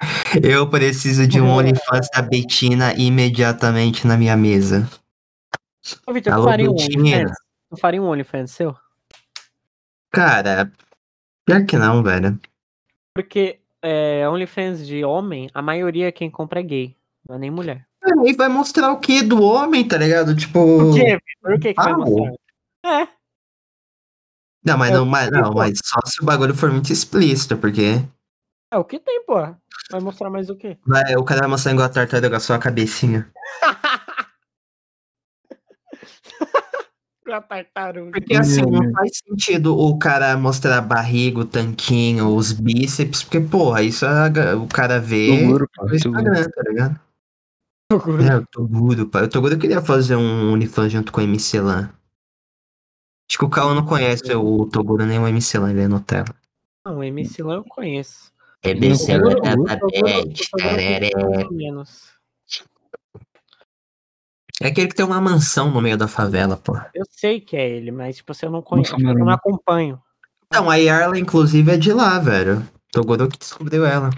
S2: Eu preciso de um OnlyFans da Betina imediatamente na minha mesa.
S1: Ô, Vitor, tu
S2: Alô,
S1: faria um. OnlyFans? Tu faria um OnlyFans seu?
S2: Cara, pior que não, velho.
S1: Porque é, OnlyFans de homem, a maioria quem compra é gay, não é nem mulher.
S2: Aí vai mostrar o que do homem, tá ligado? Tipo.
S1: Por quê? O que que vai
S2: Ah,
S1: mostrar? É,
S2: Não, mas
S1: É
S2: não,
S1: o
S2: mas, não, mas só se o bagulho for muito explícito, porque
S1: é o que tem, pô. Vai mostrar mais o quê?
S2: vai, o cara vai mostrar igual a tartaruga, só a cabecinha.
S1: A tartaruga.
S2: Porque assim, não
S3: Hum.
S2: faz sentido o cara mostrar a barriga, o tanquinho, os bíceps, porque, porra, isso a- o cara vê
S3: Toguro, pô.
S2: Instagram, tá ligado? É, o Toguro, pai. O Toguro queria fazer um OnlyFans junto com o MC Lan. Acho que o Cauã não conhece o Toguro nem o MC Lan, ele é Nutella.
S1: Não, o MC Lan eu conheço.
S2: É
S1: Toguro-
S3: Lan da
S1: ou menos.
S2: É aquele que tem uma mansão no meio da favela, pô.
S1: Eu sei que é ele, mas tipo assim, eu não conheço, eu não acompanho.
S2: Não, a Yarla, inclusive, é de lá, velho. Toguro que descobriu ela.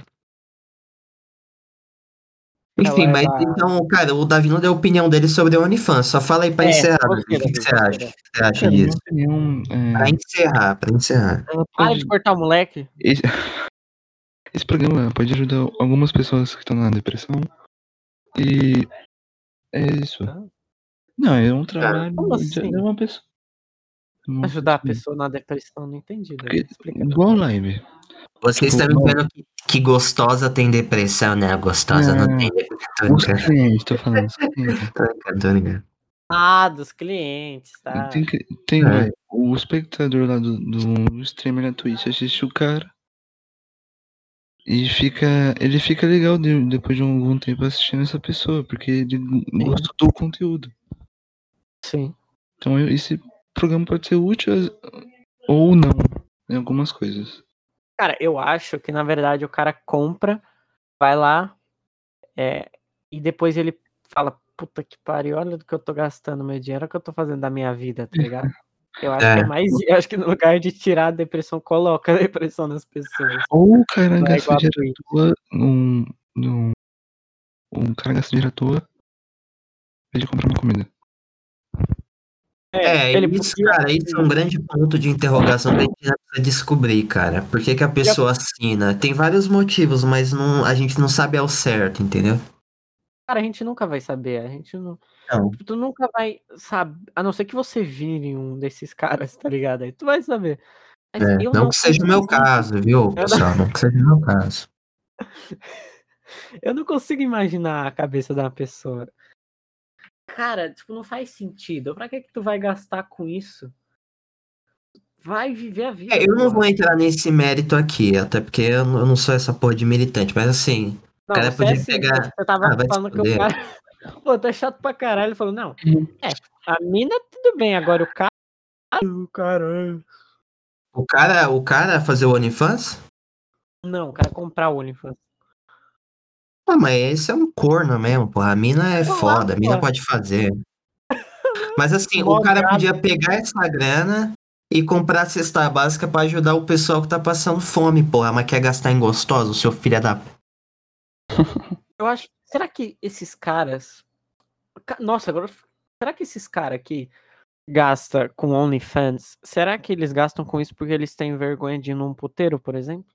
S2: Enfim, mas
S1: da-
S2: então, cara, o Davi não deu a opinião dele sobre o OnlyFans. Só fala aí pra
S1: É,
S2: encerrar. O que, que você acha? Que você acha disso?
S3: opinião é.
S2: Pra encerrar, pra encerrar.
S1: Para de cortar o moleque.
S3: esse, esse programa pode ajudar algumas pessoas que estão na depressão. E é isso. Não, é um trabalho
S1: como assim?
S3: de uma pessoa. Uma
S1: Ajudar a
S3: pessoa.
S1: na depressão, não entendi. Explica.
S3: igual live.
S2: Vocês
S3: Tipo,
S2: estão
S3: não.
S2: vendo que, que gostosa tem depressão, né? Gostosa não,
S3: Não.
S2: tem depressão.
S3: Os clientes, tô falando. Os clientes.
S2: tô brincando.
S1: Ah, dos clientes, tá?
S3: Tem, tem
S2: É.
S3: o espectador lá do, do streamer na Twitch assiste o cara. E fica. Ele fica legal de- depois de algum tempo assistindo essa pessoa, porque ele gosta do conteúdo.
S1: Sim.
S3: Então esse programa pode ser útil ou não em algumas coisas.
S1: Cara, eu acho que na verdade o cara compra, vai lá, é, e depois ele fala, puta que pariu, olha do que eu tô gastando meu dinheiro, olha o que eu tô fazendo da minha vida, tá ligado? Eu acho que
S2: É.
S1: é mais. Eu acho que no lugar de tirar a depressão, coloca a depressão nas pessoas.
S3: Ou o cara
S1: é
S3: gasta dinheiro à toa num. num. Um cara gasta dinheiro à toa de comprar uma comida.
S2: É,
S1: ele
S2: isso,
S1: podia-
S2: cara, isso é um grande ponto de interrogação que a gente precisa descobrir, cara. Por que, que a pessoa assina? Tem vários motivos, mas não, a gente não sabe ao certo, entendeu?
S1: Cara, a gente nunca vai saber. A gente não.
S2: Não.
S1: Tu nunca vai saber. A não ser que você vire um desses caras, tá ligado? Aí tu vai saber.
S2: É,
S1: eu
S2: não que seja o meu caso, viu, pessoal? Não que seja o meu caso.
S1: Eu não consigo imaginar a cabeça uma pessoa. Cara, tipo, não faz sentido. Pra que que tu vai gastar com isso? Vai viver a vida.
S2: É, eu não vou entrar nesse mérito aqui, até porque eu não eu não sou essa porra de militante, mas assim,
S1: Não,
S2: cara
S1: você
S2: podia
S1: é assim,
S2: pegar-
S1: Você tava
S2: Ah,
S1: falando que o cara. Pô, tá chato pra caralho. Ele falou, não.
S3: Hum.
S1: É, a mina tudo bem, agora o cara. O caralho.
S2: o cara, o cara fazer o OnlyFans?
S1: Não, o cara comprar o OnlyFans.
S2: Ah, mas esse é um corno mesmo, porra. A mina é foda, a mina pode fazer. Mas assim, o cara podia pegar essa grana e comprar a cesta básica pra ajudar o pessoal que tá passando fome, porra. Mas quer gastar em gostoso, seu filho da.
S1: Eu acho. Será que esses caras. Ca- Nossa, agora. Será que esses caras aqui gasta com OnlyFans? Será que eles gastam com isso porque eles têm vergonha de ir num puteiro, por exemplo?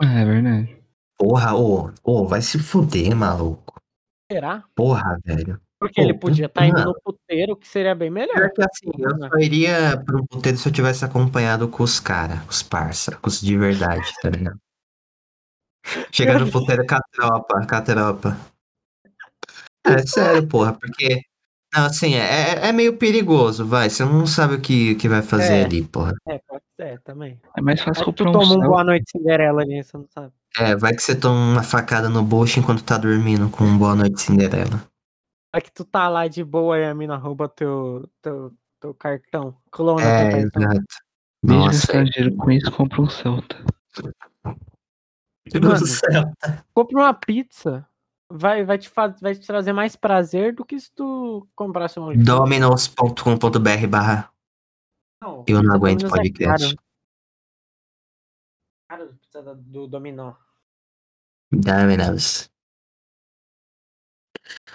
S3: Ah, é verdade.
S2: Porra, ô, ô, vai se fuder, maluco.
S1: Será?
S2: Porra, velho.
S1: Porque
S2: Pô,
S1: ele podia estar indo
S2: mano.
S1: no puteiro, que seria bem melhor.
S2: Que assim, eu só iria pro puteiro se eu tivesse acompanhado com os caras, os parça, com os de verdade, tá ligado? Chegando no puteiro com a tropa, com a tropa. É sério, porra, porque. Não, assim, é, é meio perigoso, vai. Você não sabe o que, que vai fazer
S1: É.
S2: ali, porra.
S1: É, pode ser também.
S3: É mais fácil
S1: tu
S3: comprar um
S1: toma um boa noite Cinderela ali, você não sabe.
S2: É, vai que você toma uma facada no bucho enquanto tá dormindo com um Boa Noite Cinderela.
S1: Aí que tu tá lá de boa e a mina rouba teu, teu, teu cartão. Clona
S2: É,
S1: teu cartão.
S2: exato.
S3: De
S2: Nossa,
S3: gastar dinheiro com isso, compra um Celta.
S2: Meu Deus do
S1: Mano,
S2: céu.
S1: compra uma pizza. Vai, vai, te faz, vai te trazer mais prazer do que se tu comprasse um.
S2: Dominos.com.br barra
S1: Não,
S2: Eu não aguento
S1: Domino's é
S2: podcast.
S1: caro. Caro pizza da- do Dominó.
S2: Dominos.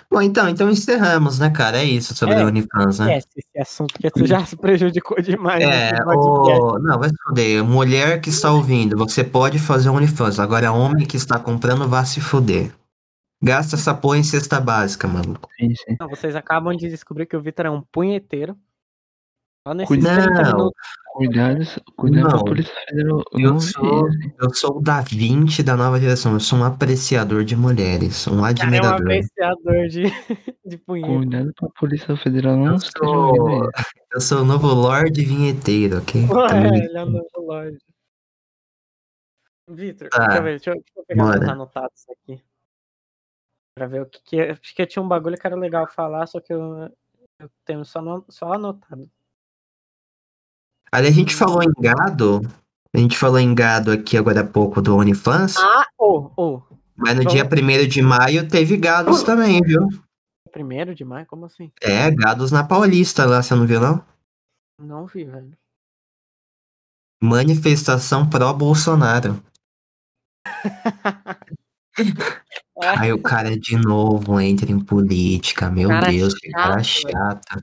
S2: Bom, então, então encerramos, né, cara? É isso sobre
S1: É,
S2: o OnlyFans, né?
S1: Esquece esse assunto, porque tu já se prejudicou demais
S2: É, o... não, vai se foder. Mulher que está ouvindo, você pode fazer OnlyFans. Agora, homem que está comprando, vá se foder. Gasta essa porra em cesta básica, maluco.
S3: Sim, sim.
S1: Não, vocês acabam de descobrir que o Vitor é um punheteiro.
S3: Cuidado.
S1: 30
S2: Não,
S1: minutos.
S3: Cuidado, cuidado com
S2: Não.
S3: a Polícia Federal.
S2: Eu
S3: não
S2: sou, eu sou o da 20 da nova geração. Eu sou um apreciador de mulheres, um
S1: O cara é um
S2: admirador.
S1: apreciador de, de punheta.
S3: Cuidado pra Polícia Federal não
S2: Eu sou, eu sou o novo Lorde Vinheteiro, ok?
S1: Pô,
S2: Tá
S1: ele é o novo Lorde. Vitor,
S2: Tá.
S1: deixa eu deixa eu, pegar meus anotados aqui. Pra ver o que que é. Acho que tinha um bagulho que era legal falar, só que eu, eu tenho só, no- só anotado.
S2: Ali a gente falou em gado. A gente falou em gado aqui agora há pouco do OnlyFans.
S1: Ah, ô, ô.
S2: mas no
S1: vamos-
S2: dia 1 de maio teve gados também, viu?
S1: Primeiro de maio? Como assim?
S2: É, gados na Paulista lá, você não viu, não?
S1: Não vi, velho.
S2: Manifestação pró-Bolsonaro. Aí o cara de novo entra em política, meu
S1: Cara
S2: Deus, que cara chata.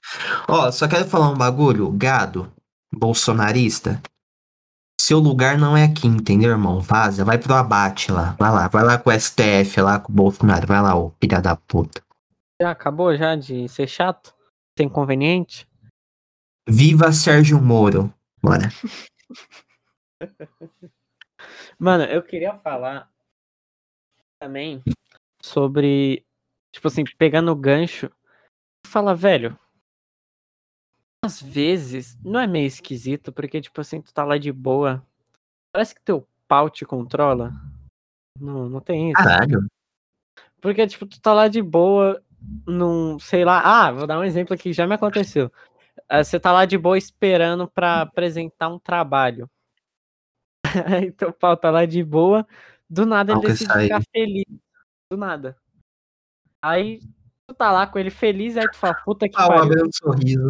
S2: Ó, só quero falar um bagulho, gado, bolsonarista. Seu lugar não é aqui, entendeu, irmão? Vaza, vai pro abate lá. Vai lá, vai lá com o STF, lá com o Bolsonaro. Vai lá, ô filha da puta.
S1: Já acabou já de ser chato? Ser inconveniente?
S2: Viva Sérgio Moro. Bora.
S1: Mano, eu queria falar também sobre, tipo assim, pegando o gancho, fala, velho, às vezes não é meio esquisito, porque, tipo assim, tu tá lá de boa, parece que teu pau te controla. Não, não tem isso.
S2: Caralho.
S1: Porque, tipo, tu tá lá de boa, num, sei lá, ah, vou dar um exemplo aqui, já me aconteceu. Ah, Você tá lá de boa esperando pra apresentar um trabalho. Aí teu pau tá lá de boa, do nada ele decide ficar feliz. Do nada. Aí tu tá lá com ele feliz, aí tu fala, puta que
S2: Pau
S1: pariu.
S2: abrindo um sorriso.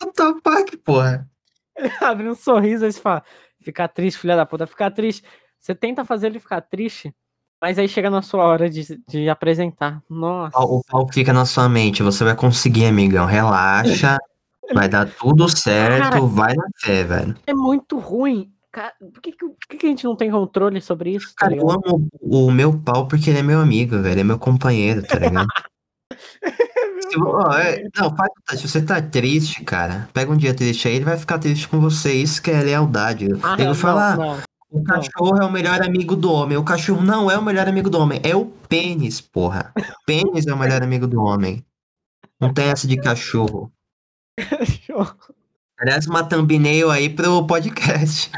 S2: What the fuck, porra?
S1: Abre um sorriso, aí você fala, ficar triste, filha da puta, ficar triste. Você tenta fazer ele ficar triste, mas aí chega na sua hora de, de apresentar. Nossa.
S2: O pau fica na sua mente, você vai conseguir, amigão. Relaxa. Vai dar tudo certo,
S1: Cara,
S2: vai na fé, velho.
S1: É muito ruim. Cara, por que, por que a gente não tem controle sobre isso? Tá
S2: Cara, eu amo o meu pau porque ele é meu amigo, velho. É meu companheiro, tá ligado? Se, ó, é- não, se você tá triste, cara, pega um dia triste aí, ele vai ficar triste com você. Isso que é lealdade.
S1: Ah,
S2: Ele
S1: não,
S2: fala, ah,
S1: não.
S2: o cachorro é o melhor amigo do homem. O cachorro não é o melhor amigo do homem, é o pênis, porra. O pênis é o melhor amigo do homem. Não tem essa de cachorro. Aliás, uma thumbnail aí pro podcast.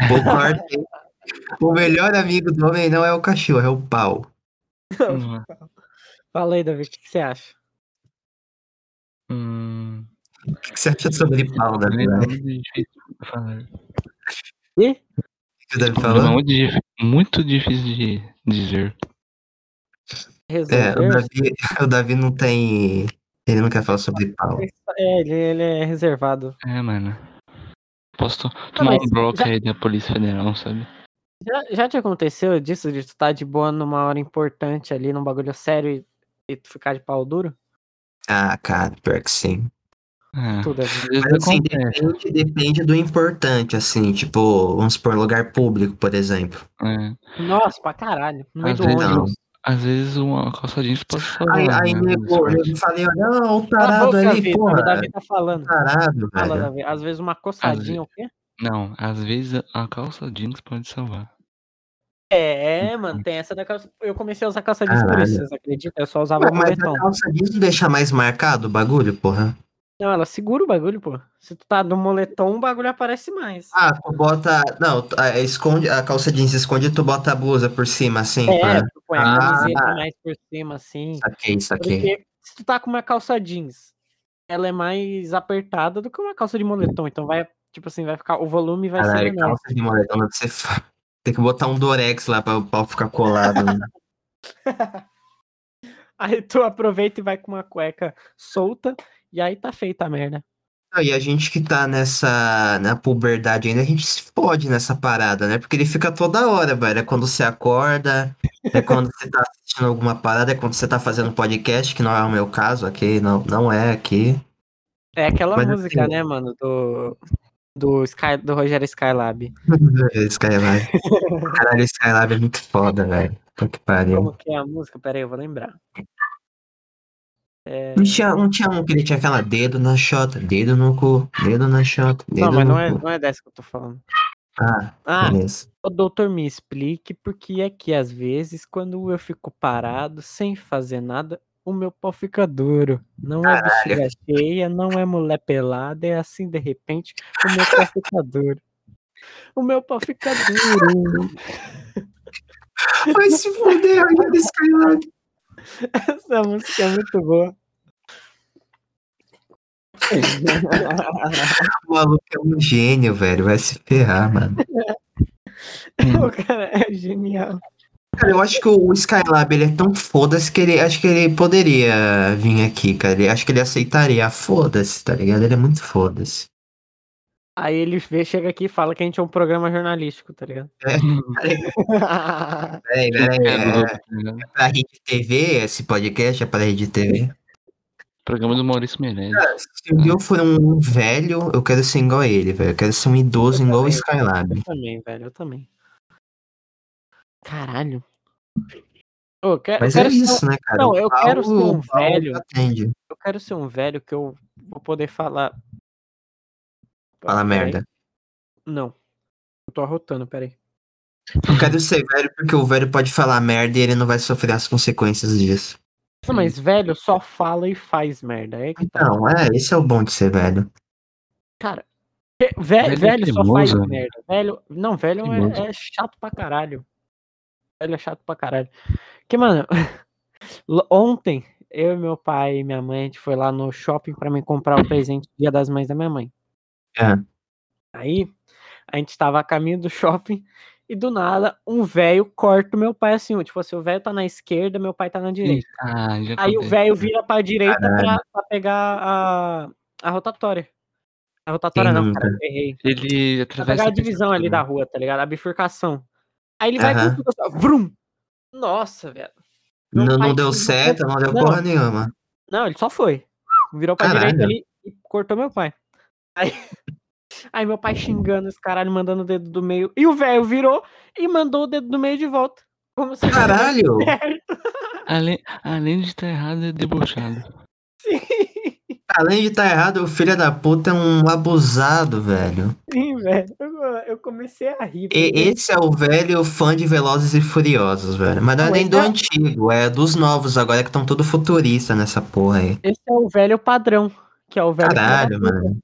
S2: O melhor amigo do homem não é o cachorro, é o pau.
S3: Hum,
S1: Fala aí, Davi, o que, que você acha?
S3: hum,
S2: O que que você acha sobre pau, Davi?
S3: é difícil de falar.
S1: Ih,
S2: que o Davi
S3: É
S2: falou?
S3: muito, dif- muito difícil de dizer.
S2: É,
S1: resolveu?
S2: o Davi, o Davi não tem. Ele não quer falar sobre pau.
S1: É, ele, ele é reservado.
S3: É, mano. Posso to- tomar um bloco
S1: já-
S3: aí da Polícia Federal, sabe?
S1: Já, já te aconteceu disso, de tu tá de boa numa hora importante ali, num bagulho sério e, e tu ficar de pau duro?
S2: Ah, cara, pior que sim.
S3: É,
S1: Tudo,
S3: vezes
S2: Mas assim, depende, depende do importante, assim, tipo, vamos supor, lugar público, por exemplo.
S3: É.
S1: Nossa, pra caralho. Meio
S3: Às
S1: do ônibus.
S3: Às vezes uma calça jeans pode salvar.
S2: Aí, aí
S3: né, esporte.
S2: falei, olha, não, o tarado
S1: boca,
S2: ali, porra.
S1: o Davi tá falando.
S2: Tarado,
S1: Fala,
S2: velho.
S1: Davi. Às vezes uma coçadinha, o quê?
S3: Não, às vezes a calça jeans pode salvar.
S1: É, mano, tem essa da calça. Eu comecei a usar calça jeans por
S2: Caralho.
S1: isso, vocês acreditam? Eu só usava
S2: Ué, mas
S1: moletom.
S2: a calça jeans não deixa mais marcado o bagulho, porra?
S1: Não, ela segura o bagulho, pô. Se tu tá no moletom, o bagulho aparece mais.
S2: Ah, tu bota. Não, ah, esconde, a calça jeans esconde e tu bota a blusa por cima, assim,
S1: É,
S2: pra...
S1: tu põe a
S2: Ah.
S1: camiseta mais por cima, assim.
S2: Saquei, saquei.
S1: Porque se tu tá com uma calça jeans, ela é mais apertada do que uma calça de moletom. Então vai, tipo assim, vai ficar. O volume vai ser
S2: Caralho,
S1: menor.
S2: calça de moletom deve ser. Tem que botar um Dorex lá pra o pau ficar colado. né?
S1: Aí tu aproveita e vai com uma cueca solta, e aí tá feita a merda.
S2: Não, E a gente que tá nessa. na puberdade ainda, a gente se fode nessa parada, né? Porque ele fica toda hora, velho. É quando você acorda, é quando você tá assistindo alguma parada, é quando você tá fazendo podcast, que não é o meu caso aqui, não, não é aqui.
S1: É aquela
S2: Mas,
S1: música,
S2: assim,
S1: né, mano, do. Do, Sky, do Rogério Skylab.
S2: Skylab. Caralho, Skylab é muito foda, velho. Que pariu.
S1: Como que é a música? Pera aí, eu vou lembrar. É...
S2: Não tinha, não tinha um que ele tinha aquela dedo na chota, dedo no cu, dedo na chota, dedo
S1: Não, mas não é,
S2: cu.
S1: não é dessa que eu tô falando.
S2: Ah,
S1: Ah,
S2: beleza.
S1: Ô, doutor, me explique por que é que às vezes, quando eu fico parado, sem fazer nada, o meu pau fica duro. Não é bexiga cheia, não é mulher pelada, é assim de repente, o meu pau fica duro. O meu pau fica duro.
S2: Vai se fuder, olha desse Skylab.
S1: Essa música é muito boa.
S2: O maluco é um gênio, velho. Vai se ferrar, mano.
S1: o cara é genial.
S2: Cara, eu acho que o Skylab ele é tão foda-se que ele acho que ele poderia vir aqui, cara. Ele, acho que ele aceitaria. Foda-se, tá ligado? Ele é muito foda-se.
S1: Aí ele vê, chega aqui e fala que a gente é um programa jornalístico, tá ligado?
S2: Peraí, peraí, é, é pra Rede TV esse podcast? É pra Rede TV?
S3: Programa do Maurício Meirelles.
S2: Se um dia eu for um velho, eu quero ser igual a ele, velho. Eu quero ser um idoso igual o Skylab.
S1: Eu também, velho, eu também. Caralho. Eu quero,
S2: Mas
S1: eu
S2: é
S1: quero ser um-
S2: isso, né, cara?
S1: Não,
S2: O
S1: eu quero ser um
S2: o
S1: velho.
S2: Atende.
S1: Eu quero ser um velho que eu vou poder falar.
S2: Fala merda.
S1: Não. Eu tô arrotando, peraí.
S2: Eu quero ser velho porque o velho pode falar merda e ele não vai sofrer as consequências disso.
S1: Não, mas velho só fala e faz merda. É que tá.
S2: Não, é, esse é o bom de ser velho.
S1: Cara, ve- ve-
S3: Velho
S1: velho,
S3: é
S1: só faz
S3: teimoso.
S1: merda. Velho, não, velho é, é chato pra caralho. Velho é chato pra caralho. Que, mano, ontem, eu e meu pai e minha mãe, a gente foi lá no shopping pra me comprar o presente do dia das mães da minha mãe.
S2: É.
S1: Aí, a gente tava a caminho do shopping e do nada, um velho corta o meu pai assim, tipo assim, o velho tá na esquerda, meu pai tá na direita.
S3: Ah,
S1: Aí o velho vira pra direita pra, pra pegar a, a rotatória. A rotatória
S2: Quem
S1: não, cara, errei.
S3: Ele atravessa
S1: pegar a divisão ali da
S3: também.
S1: rua, tá ligado? A bifurcação. Aí ele vai
S2: Aham.
S1: com tudo assim, vrum! Nossa, velho.
S2: Não, não deu certo, não deu
S1: Não.
S2: porra nenhuma.
S1: Não, ele só foi. Virou pra
S2: Caralho.
S1: direita ali e cortou meu pai. Aí, aí meu pai xingando esse caralho, mandando o dedo do meio. E o velho virou e mandou o dedo do meio de volta. Como se
S2: Caralho!
S3: Além, além de estar errado, é debochado.
S1: Sim,
S2: Além de estar errado, o filho da puta é um abusado, velho.
S1: sim, velho. Eu, eu comecei a rir.
S2: E- esse é o velho fã de Velozes e Furiosos, velho. Mas não é nem do
S1: é-
S2: antigo, é dos novos agora que estão tudo futurista nessa porra aí.
S1: Esse é o velho padrão. Que é o velho.
S2: Caralho, mano.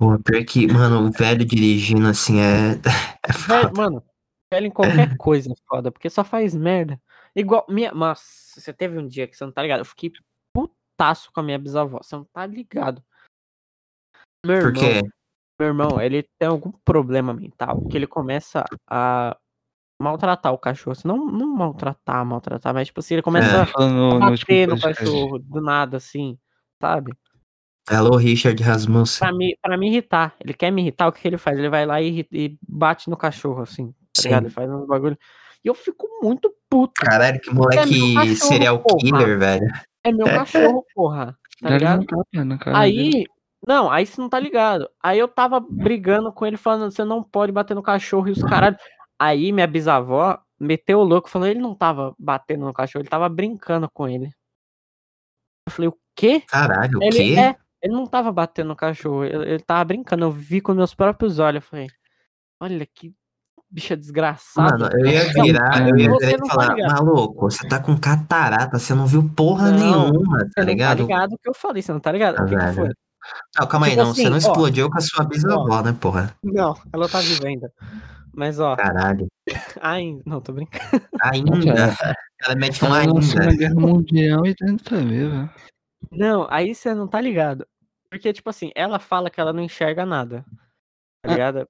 S2: Pô, pior que, mano, o velho dirigindo assim é. É foda.
S1: mano, velho em qualquer coisa é foda, porque só faz merda. Igual, minha, nossa, você teve um dia que você não tá ligado? Eu fiquei putaço com a minha bisavó, você não tá ligado. Meu
S2: Por
S1: irmão,
S2: quê?
S1: meu irmão, ele tem algum problema mental, que ele começa a maltratar o cachorro. Assim, não, não maltratar, maltratar, mas tipo assim, ele começa
S2: É.
S1: a
S3: no, no
S1: bater no
S3: podcast.
S1: cachorro, do nada, assim, sabe?
S2: Alô, Richard Rasmussen.
S1: Pra me, pra me irritar. Ele quer me irritar, o que, que ele faz? Ele vai lá e, e bate no cachorro, assim, tá
S2: Sim.
S1: ligado? Ele faz uns bagulho. E eu fico muito puto.
S2: Caralho, que
S1: É
S2: moleque
S1: cachorro,
S2: serial
S1: porra.
S2: killer, velho.
S1: É meu cachorro, porra. Tá
S3: um
S1: ligado?
S3: dele.
S1: Aí. Não, aí você não tá ligado. Aí eu tava brigando com ele, falando, você não pode bater no cachorro e os caralho. Aí minha bisavó meteu o louco, falou, ele não tava batendo no cachorro, ele tava brincando com ele. Eu falei, o quê?
S2: Caralho, o
S1: Ele,
S2: quê?
S1: é, ele não tava batendo no cachorro, ele, ele tava brincando. Eu vi com meus próprios olhos. Eu falei, olha que bicha desgraçada.
S2: Mano, eu ia virar, eu ia
S1: você
S2: virar e
S1: tá
S2: falar, maluco, você tá com catarata, você não viu porra
S1: Não,
S2: nenhuma,
S1: Você
S2: tá
S1: não
S2: ligado?
S1: tá ligado o que eu falei, você não tá ligado?
S2: Ah,
S1: o que, que foi?
S2: Não, calma aí,
S1: Tipo
S2: não, você
S1: assim,
S2: não
S1: ó.
S2: explodiu com a sua bisavó, né, porra?
S1: Não, ela tá viva ainda. Mas ó,
S2: Caralho.
S1: ainda. Não, tô brincando.
S2: Ainda. Ela mete um
S3: Ela na Segunda
S2: ainda.
S3: Guerra Mundial e ver, velho.
S1: Não, aí você não tá ligado. Porque, tipo assim, ela fala que ela não enxerga nada. Tá
S3: Ah.
S1: ligado?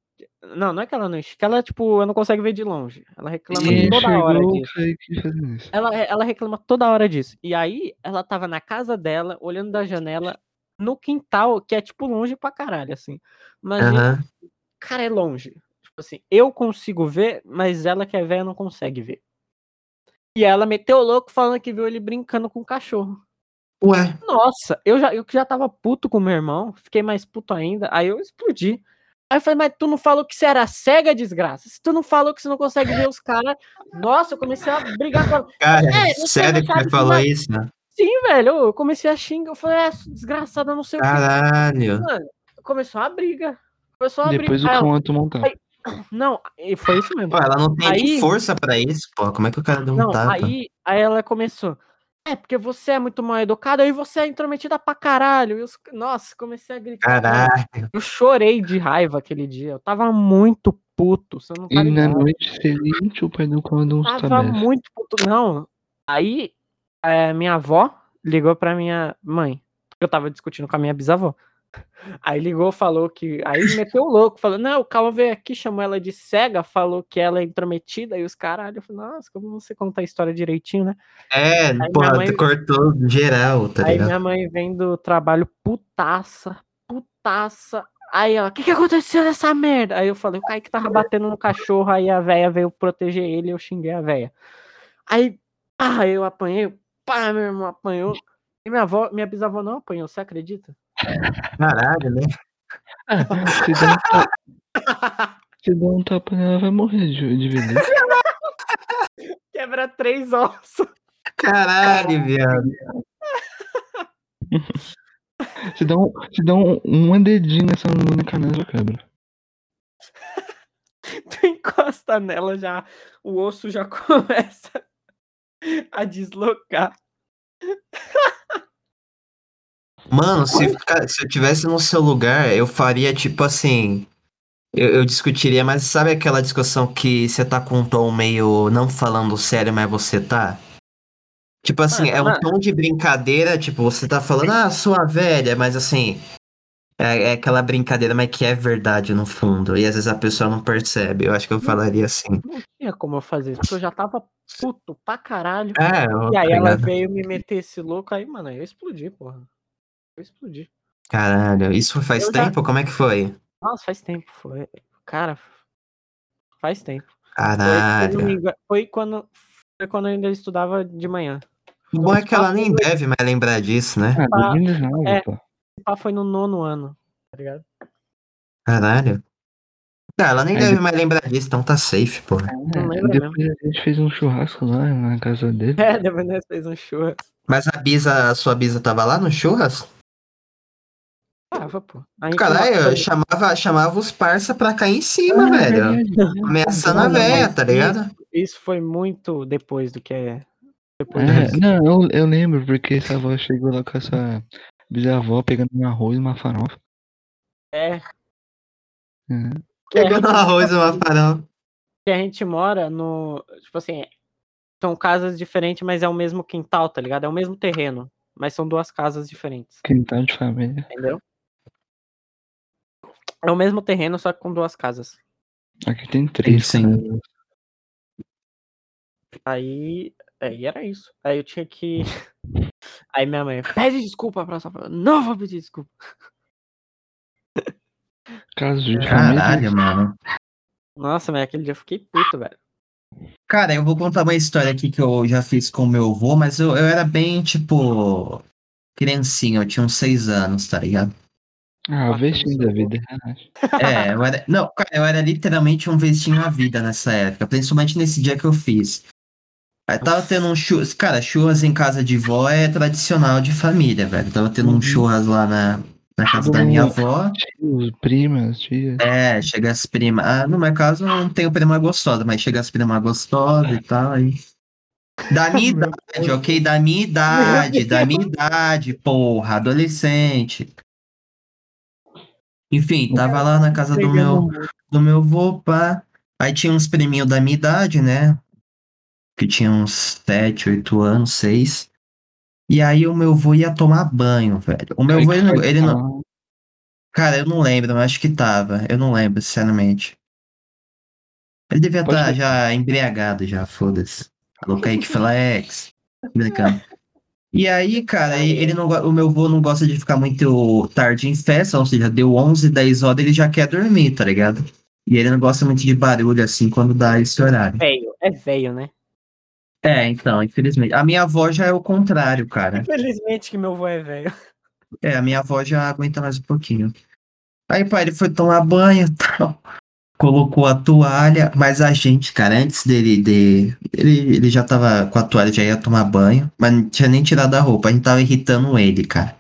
S1: Não, não é que ela não enxerga. Que ela, tipo, ela não consegue ver de longe. Ela reclama
S3: E
S1: toda hora disso. Ela, ela reclama toda hora disso. E aí, ela tava na casa dela, olhando da janela, no quintal, que é, tipo, longe pra caralho, assim. Imagina,
S2: Aham.
S1: cara, é longe. Tipo assim, eu consigo ver, mas ela que é velha não consegue ver. E ela meteu o louco falando que viu ele brincando com o cachorro.
S2: Ué,
S1: Nossa, eu já, eu já tava puto com meu irmão, fiquei mais puto ainda, aí eu explodi. Aí eu falei, mas tu não falou que você era cega, desgraça? Se tu não falou que você não consegue ver os caras. Nossa, eu comecei a brigar com ela.
S2: cara,
S1: É,
S2: sério que você
S1: que
S2: falou isso? né?
S1: Sim, velho, eu comecei a xingar. Eu falei, é, desgraçada, não sei o que.
S2: Caralho.
S1: Mano, começou a briga. Começou a briga.
S3: Depois o
S1: Aí
S3: um tapa.
S1: Aí- Não, e foi isso mesmo.
S2: Pô, ela não tem
S1: Aí-
S2: força pra isso, pô. Como é que o cara deu um
S1: Não,
S2: tapa?
S1: aí, aí ela começou. É, porque você é muito mal educada e você é intrometida pra caralho. E os... Nossa, comecei a gritar.
S2: Caralho.
S1: Eu chorei de raiva aquele dia. Eu tava muito puto. Você não tá
S3: E na noite seguinte, o pai do uns
S1: Tava
S3: tabefes.
S1: muito puto. Não. Aí, é, minha avó ligou pra minha mãe. Eu tava discutindo com a minha bisavó. Aí ligou, falou que. Aí meteu o louco, falou: Não, o Calma veio aqui, chamou ela de cega, falou que ela é intrometida e os caralho. Eu falei: Nossa, como você conta a história direitinho, né?
S2: É,
S1: Aí
S2: pô,
S1: minha mãe-
S2: tu cortou geral, tá
S1: Aí
S2: ligado?
S1: minha mãe vem do trabalho putaça, putaça. Aí ela, o que, que aconteceu nessa merda? Aí eu falei, o Kaique tava batendo no cachorro, aí a véia veio proteger ele eu xinguei a véia. Aí, ah, eu apanhei, pá, meu irmão apanhou. E minha avó, minha bisavó não apanhou, você acredita?
S2: Caralho, né?
S3: Ah, se der um tapa, se der um tapa nela, vai morrer de, de velhice.
S1: Quebra três ossos.
S2: Caralho, viado.
S3: Se dá um, se dá um, um dedinho nessa única canela, quebra.
S1: Tu encosta nela já, o osso já começa a deslocar.
S2: Mano, se, cara, se eu tivesse no seu lugar, eu faria tipo assim. Eu, eu discutiria, mas sabe aquela discussão que você tá com um tom meio não falando sério, mas você tá? Tipo assim, é um
S1: Mano,
S2: tom de brincadeira, tipo, você tá falando, ah, sua velha, mas assim. É, é aquela brincadeira, mas que é verdade no fundo. E às vezes a pessoa não percebe. Eu acho que eu falaria assim.
S1: Não tinha como eu fazer isso, porque eu já tava puto pra caralho.
S2: É,
S1: E aí
S2: tá
S1: ela veio me meter esse louco aí, mano, eu explodi, porra. Eu explodi.
S2: Caralho, isso faz
S1: Eu já-
S2: tempo? Como é que foi?
S1: Nossa, faz tempo, foi. Cara, faz tempo. Foi,
S2: Caralho.
S1: me engano, foi quando, foi quando eu ainda estudava de manhã.
S2: O bom é que ela nem deve mais lembrar disso, né?
S3: Ah, 2019,
S1: é. Pá, foi no nono ano, tá ligado?
S2: Caralho. Ela nem
S3: Aí
S2: deve mais lembrar disso, então tá safe, pô.
S1: Lembro
S3: Depois a gente fez um churrasco lá na casa dele.
S1: É, depois nós fez um churras.
S2: Mas a Bisa, a sua Bisa tava lá no churras?
S1: Tava, pô.
S2: Caralho, chamava, chamava os parça pra cair em cima,
S3: Ah,
S2: velho.
S3: verdade.
S2: Ameaçando a véia, tá ligado?
S1: Isso foi muito depois do que é. Depois
S3: É,
S1: disso.
S3: não, eu, eu lembro, porque essa avó chegou lá com essa bisavó pegando um arroz e uma farofa.
S1: É.
S3: É.
S2: Pegando
S1: gente-
S2: arroz e uma farofa.
S1: que a gente mora no. Tipo assim, são casas diferentes, mas é o mesmo quintal, tá ligado? É o mesmo terreno. Mas são duas casas diferentes,
S3: Quintal de família.
S1: entendeu? É o mesmo terreno, só que com duas casas.
S3: Aqui tem três.
S2: sim.
S1: Aí. Aí era isso. Aí eu tinha que. Aí minha mãe, pede desculpa pra sua. Não vou pedir desculpa.
S3: Casos de família.
S2: Caralho, mano.
S1: Nossa, mas aquele dia eu fiquei puto, velho.
S2: Cara, eu vou contar uma história aqui que eu já fiz com o meu avô, mas eu, eu era bem, tipo, criancinha, eu tinha uns seis anos, tá ligado?
S3: Ah, o vestinho da vida.
S2: É, eu era. Não, cara, eu era literalmente um vestinho à vida nessa época, principalmente nesse dia que eu fiz. Aí tava tendo um churras. Cara, churras em casa de vó é tradicional de família, velho. Tava tendo um
S3: Uhum.
S2: churras lá na, na casa da minha avó.
S3: Tios, primas, tias.
S2: É, chega as primas. Ah, no meu caso, eu não tenho prima gostosa, mas chega as primas gostosas e tal. Aí... Da minha idade, ok? Da minha idade, da minha idade, porra, adolescente. Enfim, tava lá na casa do meu, do meu vô, pá. Aí tinha uns priminhos da minha idade, né? Que tinha uns 7, 8 anos, 6. E aí o meu vô ia tomar banho, velho. O meu vô, ele, não- ele não. Cara, eu não lembro, mas acho que tava. Eu não lembro, sinceramente. Ele devia estar
S3: ser.
S2: já embriagado, já, foda-se. Falou Kaique Flex. Brincando. E aí, cara, ele não, o meu vô não gosta de ficar muito tarde em festa, ou seja, deu 11, 10 horas, ele já quer dormir, tá ligado? E ele não gosta muito de barulho assim quando dá esse horário.
S1: Velho, é velho, né?
S2: É, então, infelizmente. A minha avó já é o contrário, cara.
S1: Infelizmente que meu avô é velho.
S2: É, a minha avó já aguenta mais um pouquinho. Aí, pai, ele foi tomar banho e tal. Colocou a toalha, mas a gente, cara, antes dele, de, ele, ele já tava com a toalha, já ia tomar banho, mas não tinha nem tirado a roupa. A gente tava irritando ele, cara.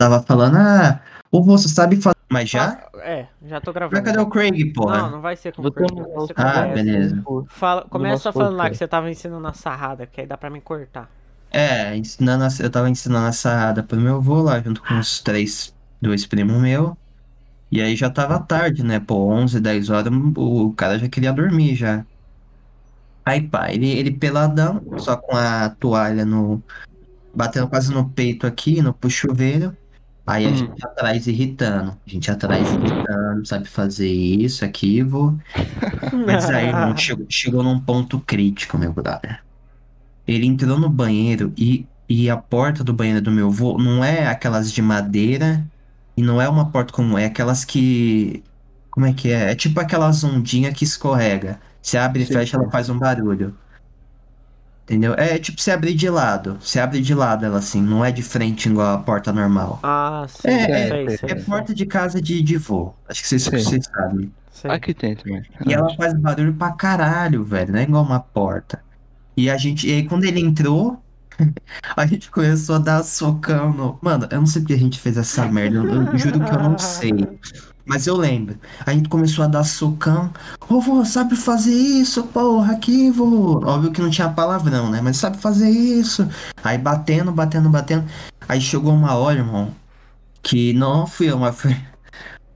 S2: Tava falando, ah, o você sabe fazer. Mas já?
S1: É, já tô
S2: Mas
S1: gravando.
S2: cadê o Craig, porra?
S1: Não, não vai ser com
S3: Vou
S1: Craig,
S3: ter
S1: vai ser com
S2: Ah, beleza.
S1: Fala, começa falando lá que você tava ensinando a sarrada, que aí dá pra me cortar.
S2: É, ensinando a- eu tava ensinando a sarrada pro meu avô lá, junto com os três, dois primos meus. E aí já tava tarde, né? Pô, 11, 10 horas, o cara já queria dormir já. Aí, pá, ele, ele peladão, só com a toalha no. batendo quase no peito aqui, no chuveiro. Aí a
S3: Hum.
S2: gente atrás irritando. A gente atrás irritando, sabe fazer isso, aquilo. Mas aí, irmão, chegou, chegou num ponto crítico, meu brother. Ele entrou no banheiro e, e a porta do banheiro do meu avô não é aquelas de madeira E não é uma porta comum, é aquelas que. Como é que é? É tipo aquelas ondinhas que escorrega. Se abre e
S3: Sim,
S2: fecha, ela faz um barulho. Entendeu? É tipo se abrir de lado. Se abre de lado ela assim, não é de frente igual a porta normal.
S1: Ah, sim,
S2: É,
S3: é,
S1: sei,
S3: é
S1: sei,
S2: É porta de casa de, de vô. Acho que vocês,
S3: Sim.
S2: vocês sabem.
S3: Aqui tem também.
S2: E ela faz barulho pra caralho, velho. Não é igual uma porta. E a gente. E aí quando ele entrou, a gente começou a dar socão no. Mano, eu não sei porque a gente fez essa merda. Eu, eu juro que eu não sei. Mas eu lembro. A gente começou a dar socão. Ô, vô, sabe fazer isso, porra, aqui, vô. Óbvio que não tinha palavrão, né? Mas sabe fazer isso. Aí batendo, batendo, batendo. Aí chegou uma hora, irmão, que não fui eu, mas foi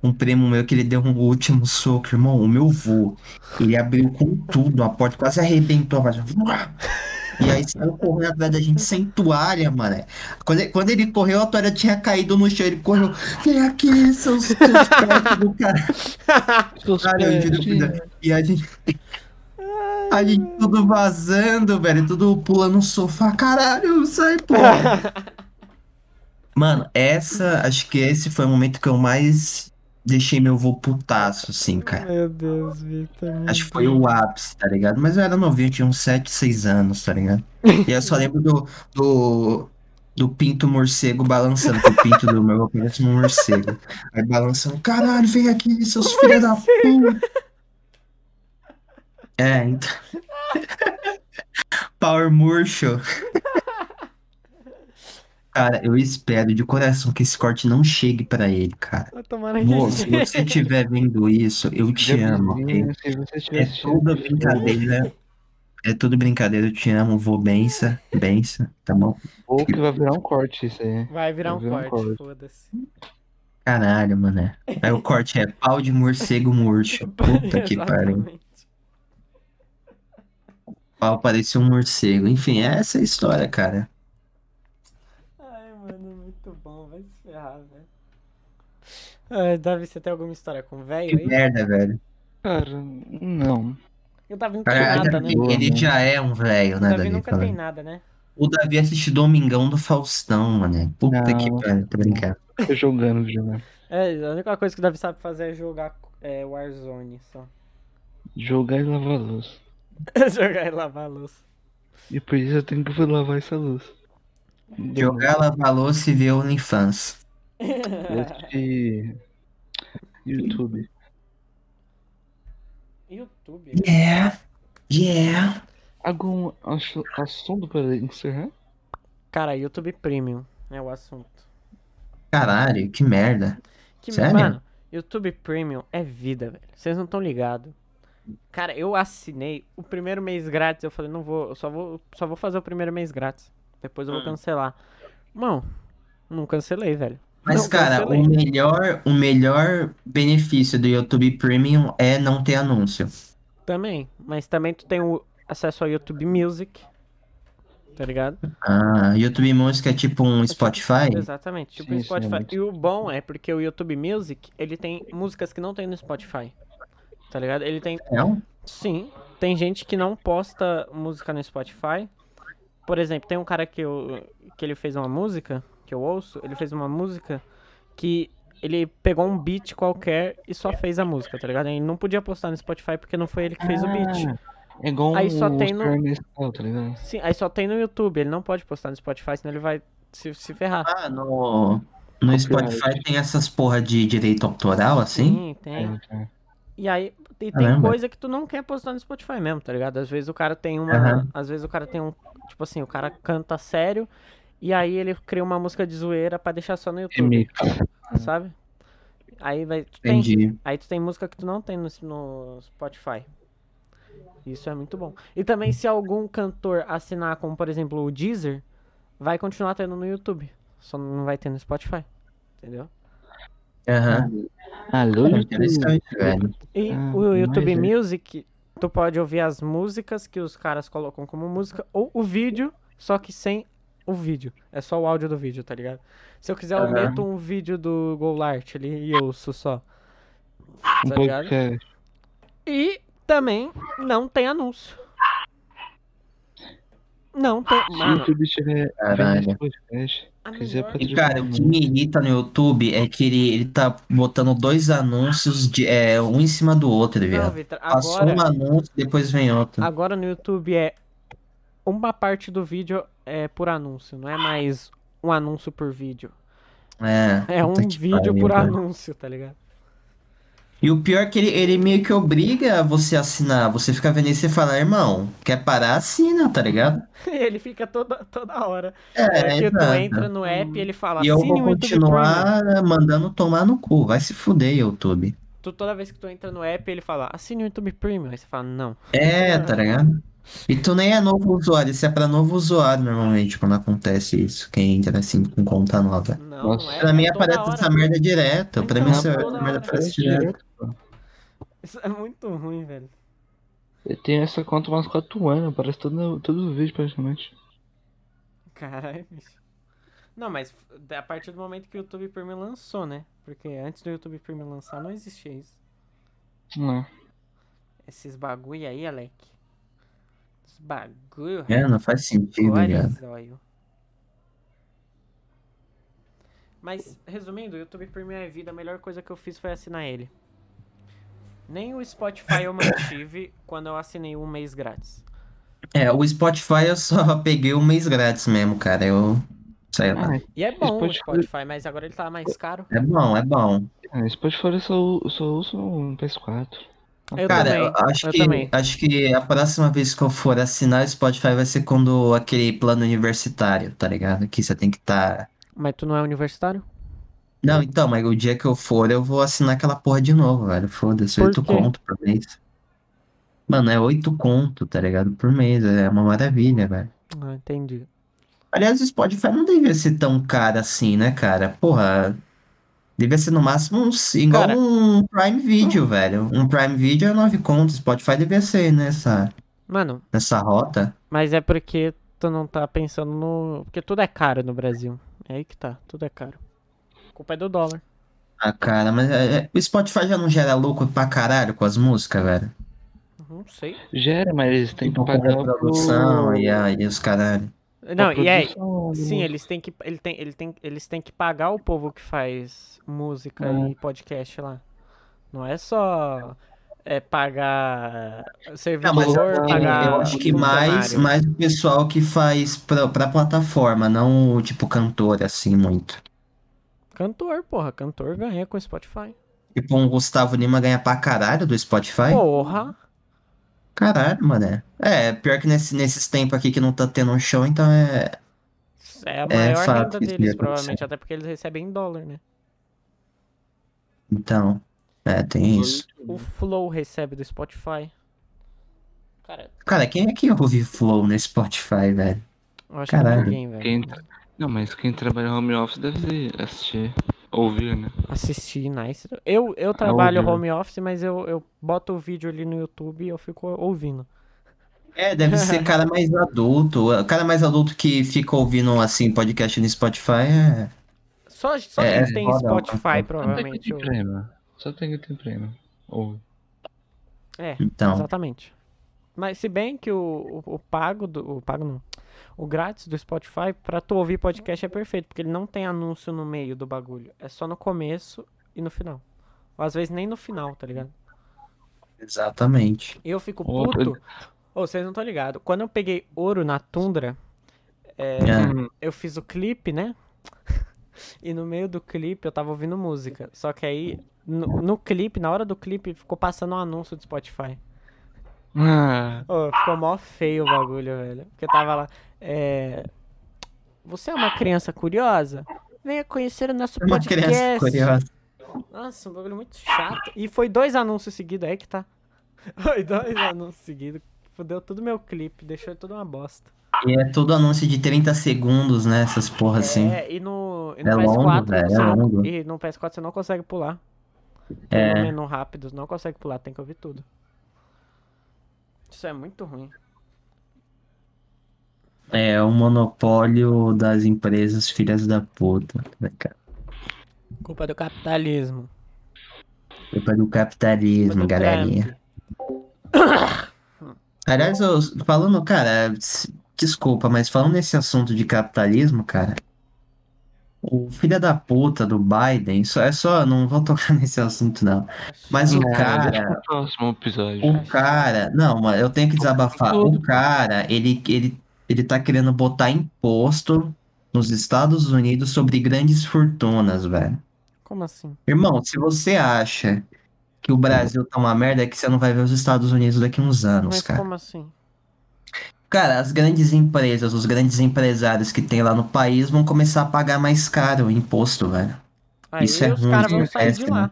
S2: um primo meu que ele deu um último soco, irmão. O meu vô. Ele abriu com tudo, a porta quase arrebentou. Mas... E aí saiu correndo atrás da gente sem toalha, mano. Quando ele, quando ele correu, a toalha tinha caído no chão. Ele correu. Vem aqui, seus, pés do cara. Deus. E a gente. A gente tudo vazando, velho. Tudo pulando no sofá. Caralho, sai, porra. Mano, essa. Acho que esse foi o momento que eu mais deixei meu vô putaço, assim, cara.
S1: Meu Deus, Victor. meu
S2: Acho que foi o ápice, tá ligado? Mas eu era novinho, tinha uns 7, 6 anos, tá ligado? E eu só lembro do, do, do pinto morcego balançando, que o pinto do meu avô parece um morcego. Aí balançando, caralho, vem aqui, seus filhos da puta. É, então. Power murcho. Cara, eu espero de coração que esse corte não chegue pra ele, cara.
S1: Na
S2: Vô, se você estiver vendo isso, eu te amo, ok?
S3: Se você
S2: É tudo brincadeira. É tudo brincadeira, eu te amo, vou bença, bença, tá bom?
S3: Ou que vai virar um corte isso aí.
S1: Vai virar um
S3: Vai virar um
S1: corte,
S3: corte.
S1: foda-se.
S2: Caralho, mané. Aí o corte é pau de morcego murcho. Puta que pariu. Pau parecia um morcego. Enfim, essa é a história, cara.
S1: Ai, mano, muito bom. Ferrar, velho. Ai, Davi, você tem alguma história com o velho
S2: Que
S1: aí?
S2: merda, velho.
S3: Cara, não.
S1: O Davi não tem nada, né?
S2: ele já é um velho,
S1: O
S2: né,
S1: Davi
S2: Davi?
S1: nunca tem nada, né?
S2: O Davi assiste Domingão do Faustão, mané. Puta
S3: Não.
S2: que pariu, tô brincando.
S3: Tô jogando, jogando.
S1: É, a única coisa que o Davi sabe fazer é jogar é, Warzone só.
S3: Jogar e lavar a louça.
S1: jogar e lavar a louça.
S3: E por isso eu tenho que lavar essa louça.
S2: Jogar, lavar louça e ver OnlyFans.
S3: Esse... YouTube.
S1: YouTube?
S2: Yeah, yeah.
S3: Algum assu- assunto para encerrar?
S1: Cara, YouTube Premium é o assunto.
S2: Caralho, que merda.
S1: Que,
S2: Sério?
S1: mano, YouTube Premium é vida, velho. Vocês não estão ligados. Cara, eu assinei o primeiro mês grátis. Eu falei, não vou, eu só vou, só vou fazer o primeiro mês grátis. Depois eu vou
S2: Hum.
S1: cancelar. Mano, não cancelei, velho.
S2: Mas,
S1: Não,
S2: cara, o melhor, o melhor benefício do YouTube Premium é não ter anúncio.
S1: Também, mas também tu tem o acesso ao YouTube Music. Tá ligado?
S2: Ah, YouTube Music é tipo um Spotify?
S1: Exatamente, tipo
S3: Sim, sim, é
S1: Spotify. E o bom é porque o YouTube Music, ele tem músicas que não tem no Spotify. Tá ligado? Ele tem
S2: Não?
S1: Sim, tem gente que não posta música no Spotify. Por exemplo, tem um cara que, eu, que ele fez uma música, que eu ouço, ele fez uma música que ele pegou um beat qualquer e só fez a música, tá ligado? Ele não podia postar no Spotify porque não foi ele que fez o beat.
S3: Ah, É igual
S1: Aí só
S3: o
S1: tem no-
S3: Nescau, tá ligado?
S1: Sim, aí só tem no YouTube, ele não pode postar no Spotify, senão ele vai se, se ferrar.
S2: Ah, no, no. Spotify tem essas porra de direito autoral, assim?
S1: Sim, tem.
S3: É, é.
S1: E aí, e tem
S2: Caramba.
S1: coisa que tu não quer postar no Spotify mesmo, tá ligado? Às vezes o cara tem uma.
S2: Aham.
S1: Às vezes o cara tem um. Tipo assim, o cara canta sério e aí ele cria uma música de zoeira pra deixar só no YouTube,
S3: Remix.
S1: sabe? Aí vai. Tu tem, aí tu tem música que tu não tem no, no Spotify. Isso é muito bom. E também se algum cantor assinar como, por exemplo, o Deezer, vai continuar tendo no YouTube. Só não vai ter no Spotify. Entendeu?
S2: Aham.
S3: Alô,
S2: É
S3: YouTube.
S2: interessante, velho.
S1: E
S3: Ah,
S1: o YouTube
S3: mas é-
S1: Music, tu pode ouvir as músicas que os caras colocam como música, ou o vídeo, só que sem o vídeo. É só o áudio do vídeo, tá ligado? Se eu quiser, eu
S2: Aham.
S1: meto um vídeo do Golart ali e ouço só. Tá ligado? E também não tem anúncio. Não, tem.
S3: Se o
S1: Mano,
S3: YouTube tiver
S2: Caralho. E, cara, o que me irrita no YouTube é que ele, ele tá botando dois anúncios de, é, um em cima do outro,
S1: Não,
S2: viado.
S1: Vitor,
S2: Passou um anúncio, depois vem outro.
S1: agora no YouTube é uma parte do vídeo é por anúncio, não é mais um anúncio por vídeo.
S2: É,
S1: É um vídeo
S2: pariu,
S1: por
S2: velho.
S1: anúncio, tá ligado?
S2: E o pior é que ele, ele meio que obriga você a assinar. Você fica vendo isso e fala, irmão, quer parar, assina, tá ligado?
S1: Ele fica toda, toda hora.
S2: É,
S1: É, que tu entra no app e ele fala,
S2: E eu
S1: assine
S2: vou
S1: o YouTube Premium.
S2: continuar mandando tomar no cu. Vai se fuder, YouTube.
S1: Tu, toda vez que tu entra no app, ele fala, assine o YouTube Premium. Aí você fala, não.
S2: É, tá ligado? E tu nem é novo usuário, isso é pra novo usuário normalmente quando acontece isso. Quem entra assim com conta nova.
S1: Não,
S3: Nossa.
S1: é.
S2: Pra mim
S1: é toda
S2: aparece
S1: hora.
S2: essa merda direto. Pra
S1: Então,
S2: mim essa
S1: toda
S2: merda
S1: hora.
S2: aparece direto.
S1: Isso é muito ruim, velho.
S3: Eu tenho essa conta há uns 4 anos, aparece todo, todo vídeo praticamente.
S1: Caralho, bicho. Não, mas a partir do momento que o YouTube Premium lançou, né? Porque antes do YouTube Premium lançar não existia isso.
S3: Não.
S1: Esses bagulho aí, Alec. Esses bagulho.
S2: É, não faz sentido,
S1: zóio. Mas, resumindo, o YouTube Premium é vida. A melhor coisa que eu fiz foi assinar ele. Nem o Spotify eu mantive quando eu assinei um mês grátis.
S2: É, o Spotify eu só peguei um mês grátis mesmo, cara. Eu. Sei lá.
S3: Ah,
S1: E é bom o
S3: Spotify-
S1: Spotify, mas agora ele tá mais caro.
S2: É bom, é bom.
S3: ah, Spotify eu só, eu só uso no PS4.
S1: Eu
S2: Cara,
S1: também.
S2: acho
S1: eu
S2: que,
S1: também.
S2: acho que a próxima vez que eu for assinar o Spotify vai ser quando aquele plano universitário, tá ligado? Que você tem que estar.
S1: Mas tu não é universitário?
S2: Não, então, mas o dia que eu for, eu vou assinar aquela porra de novo, velho. Foda-se, oito conto por mês. Mano, é oito conto, tá ligado? Por mês. É uma maravilha, velho.
S1: Ah, entendi.
S2: Aliás, o Spotify não devia ser tão caro assim, né, cara? Porra. Devia ser no máximo uns, igual
S1: Cara-
S2: um Prime Video, velho. Um Prime Video é nove contos. Spotify devia ser nessa,
S1: Mano,
S2: nessa rota.
S1: mas é porque tu não tá pensando no. Porque tudo é caro no Brasil. É aí que tá, tudo é caro. A culpa é do dólar.
S2: Ah, cara, mas é- é- o Spotify já não gera lucro pra caralho com as músicas, velho?
S1: Não sei.
S3: Gera, mas eles têm que pagar
S2: reprodução
S3: pro...
S2: e, a- e os caralho.
S1: Não, e é. Sim, eles têm que. Ele tem, ele tem, eles têm que pagar o povo que faz música
S3: É.
S1: e podcast lá. Não é só é, pagar
S2: Não,
S1: servidor,
S2: mas
S3: eu-
S1: pagar.
S2: eu acho que mais, mais o pessoal que faz pra, pra plataforma, não o tipo cantor assim muito.
S1: Cantor, porra. Cantor ganha com o Spotify.
S2: Tipo, um Gustavo Lima ganha pra caralho do Spotify.
S1: Porra!
S2: Caralho, mané. É, pior que nesse- nesses tempos aqui que não tá tendo um show, então é.
S1: É a
S2: É
S1: maior
S2: fato
S1: renda deles, provavelmente. Até porque eles recebem em dólar, né?
S2: Então. É, tem isso.
S1: O Flow recebe do Spotify. Cara,
S2: Cara, quem é que ouve Flow no Spotify, velho?
S1: eu acho
S2: Caralho.
S1: que ninguém, velho.
S3: Quem... Não, mas quem trabalha home office deve assistir, ouvir, né?
S1: Assistir, nice. Eu, eu trabalho
S3: ouvindo.
S1: home office, mas eu, eu boto o vídeo ali no YouTube e eu fico ouvindo.
S2: É, deve ser cara mais adulto. O cara mais adulto que fica ouvindo assim podcast no Spotify é.
S1: Só, só
S2: É,
S1: quem tem
S2: roda,
S1: Spotify,
S2: roda.
S1: provavelmente.
S3: Só tem que ter prêmio. Só tem que ter prêmio. Ouve.
S1: É,
S2: Então.
S1: exatamente. Mas se bem que o, o, o pago do. O pago não. O grátis do Spotify, pra tu ouvir podcast é perfeito, porque ele não tem anúncio no meio do bagulho. É só no começo e no final. Ou às vezes nem no final, tá ligado?
S2: Exatamente.
S1: E eu fico puto. Ô, vocês não estão ligados. Quando eu peguei ouro na tundra, é,
S2: É.
S1: eu fiz o clipe, né? E no meio do clipe eu tava ouvindo música. Só que aí, no, no clipe, na hora do clipe, ficou passando um anúncio do Spotify. Ô, ficou mó feio o bagulho, velho. Porque tava lá. É... Você é uma criança curiosa? Venha conhecer o nosso
S2: É uma
S1: podcast.
S2: criança curiosa.
S1: Nossa, um bagulho muito chato. E foi dois anúncios seguidos aí que tá. Foi dois anúncios seguidos. Fudeu tudo meu clipe, deixou tudo uma bosta.
S2: E é tudo anúncio de 30 segundos, né? Essas porra assim.
S1: É, e no, e no
S2: É
S1: PS4
S2: longo,
S1: você
S2: é
S1: não,
S2: longo.
S1: e no PS4 você não consegue pular.
S2: É.
S1: no menu rápido, não consegue pular, tem que ouvir tudo. Isso é muito ruim.
S2: É o monopólio das empresas filhas da puta. né, cara?
S1: Culpa do capitalismo.
S2: Culpa do capitalismo,
S1: Culpa do
S2: galerinha. Aliás, eu, falando, cara, desculpa, mas falando nesse assunto de capitalismo, cara, o filho da puta do Biden, só é só, não vou tocar nesse assunto não. Mas o
S3: Não, deixa
S2: cara,
S3: pro próximo episódio.
S2: o cara, não, mas eu tenho que desabafar. O cara, ele, ele, ele tá querendo botar imposto nos Estados Unidos sobre grandes fortunas, velho.
S1: Como assim?
S2: Irmão, se você acha que o Brasil tá uma merda, é que você não vai ver os Estados Unidos daqui uns anos,
S1: Mas
S2: cara.
S1: como assim?
S2: Cara, as grandes empresas, os grandes empresários que tem lá no país vão começar a pagar mais caro o imposto, velho.
S1: Aí
S2: Isso é
S1: os
S2: ruim,
S1: caras vão
S2: isso é
S1: sair de
S2: péssimo.
S1: lá.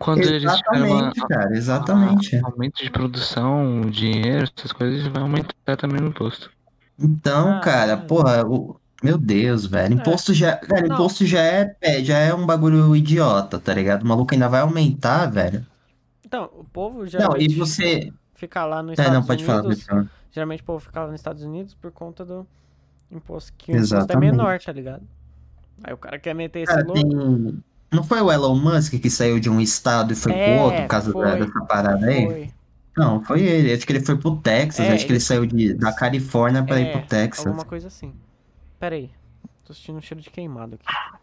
S3: Quando eles tiverem uma-
S2: Exatamente, cara, exatamente.
S3: aumento de produção, dinheiro, essas coisas, vai aumentar também o imposto.
S2: Então,
S1: Ah,
S2: cara,
S1: é.
S2: porra, o- meu Deus, velho. Imposto já, cara,
S1: Não.
S2: imposto já é, é, já é um bagulho idiota, tá ligado? O maluco ainda vai aumentar, velho.
S1: Então, o povo
S2: Não,
S1: geralmente
S2: e você.
S1: fica lá nos
S2: É,
S1: Estados
S2: não, pode falar,
S1: Unidos.
S2: falar.
S1: Geralmente o povo fica lá nos Estados Unidos por conta do imposto que o imposto é menor, tá ligado? Aí o cara quer meter esse
S2: Cara,
S1: louco.
S2: tem. Não foi o Elon Musk que saiu de um estado e foi pro
S1: É,
S2: outro por causa da-
S1: foi.
S2: dessa parada aí?
S1: Foi.
S2: Não, foi ele. Acho que ele foi pro Texas.
S1: É,
S2: acho que ele
S1: ele-
S2: saiu de, da Califórnia pra ir
S1: É,
S2: pro Texas.
S1: Alguma coisa assim. Pera aí. Tô sentindo um cheiro de queimado aqui.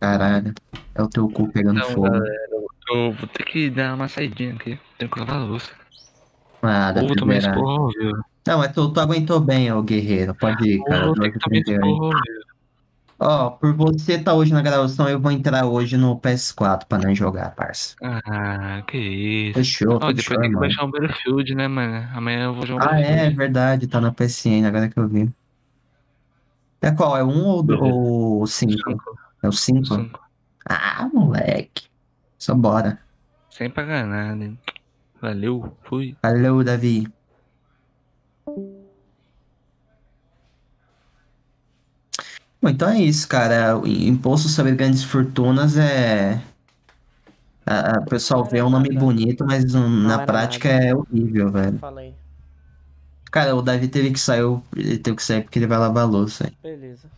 S2: Caralho. É o teu cu pegando
S3: Então,
S2: fogo.
S3: galera, eu vou ter que dar uma saidinha aqui. Tenho que lavar a louça.
S2: Ah,
S3: tomar
S2: liberar.
S3: esporro, viu?
S2: Não, mas tu, tu aguentou bem, ô guerreiro. Pode ir, cara.
S3: Ou ter que tomar
S2: 2h31 aí.
S3: esporro, viu?
S2: Ó, por você estar hoje na gravação, eu vou entrar hoje no PS4 pra não jogar, parça.
S3: Ah, que isso.
S2: Fechou,
S3: Ó, depois
S2: fechou,
S3: tem que baixar um Battlefield, né, mano? Amanhã eu vou jogar
S2: Ah, é verdade, tá na PSN, agora que eu vi. É qual? É um ou ou cinco?
S3: Cinco,
S2: É o cinco?
S3: cinco.
S2: Ah, moleque. Só bora.
S3: Sem pagar nada, hein? Valeu, fui.
S2: Valeu, Davi. Bom, então é isso, cara. O imposto sobre grandes fortunas é. O pessoal vê um nome bonito, mas um, na
S1: era
S2: prática
S1: nada.
S2: é horrível, velho.
S1: Falei.
S2: Cara, o Davi teve que sair, ele teve que sair porque ele vai lavar a louça.
S1: Beleza.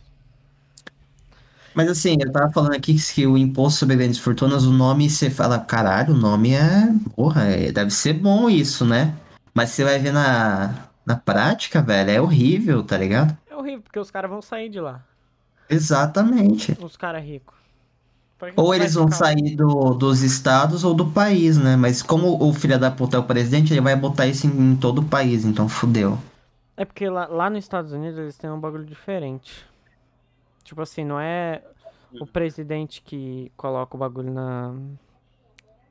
S2: Mas assim, eu tava falando aqui que o imposto sobre grandes fortunas, o nome você fala, caralho, o nome é. Porra, é- deve ser bom isso, né? Mas você vai ver na, na prática, velho, é horrível, tá ligado?
S1: É horrível, porque os caras vão sair de lá.
S2: Exatamente.
S1: Os caras ricos.
S2: Ou eles vão sair do, dos estados ou do país, né? Mas como o filho da puta é o presidente, ele vai botar isso em, em todo o país, então fudeu.
S1: É porque lá, lá nos Estados Unidos eles têm um bagulho diferente. Tipo assim, não é o presidente que coloca o bagulho na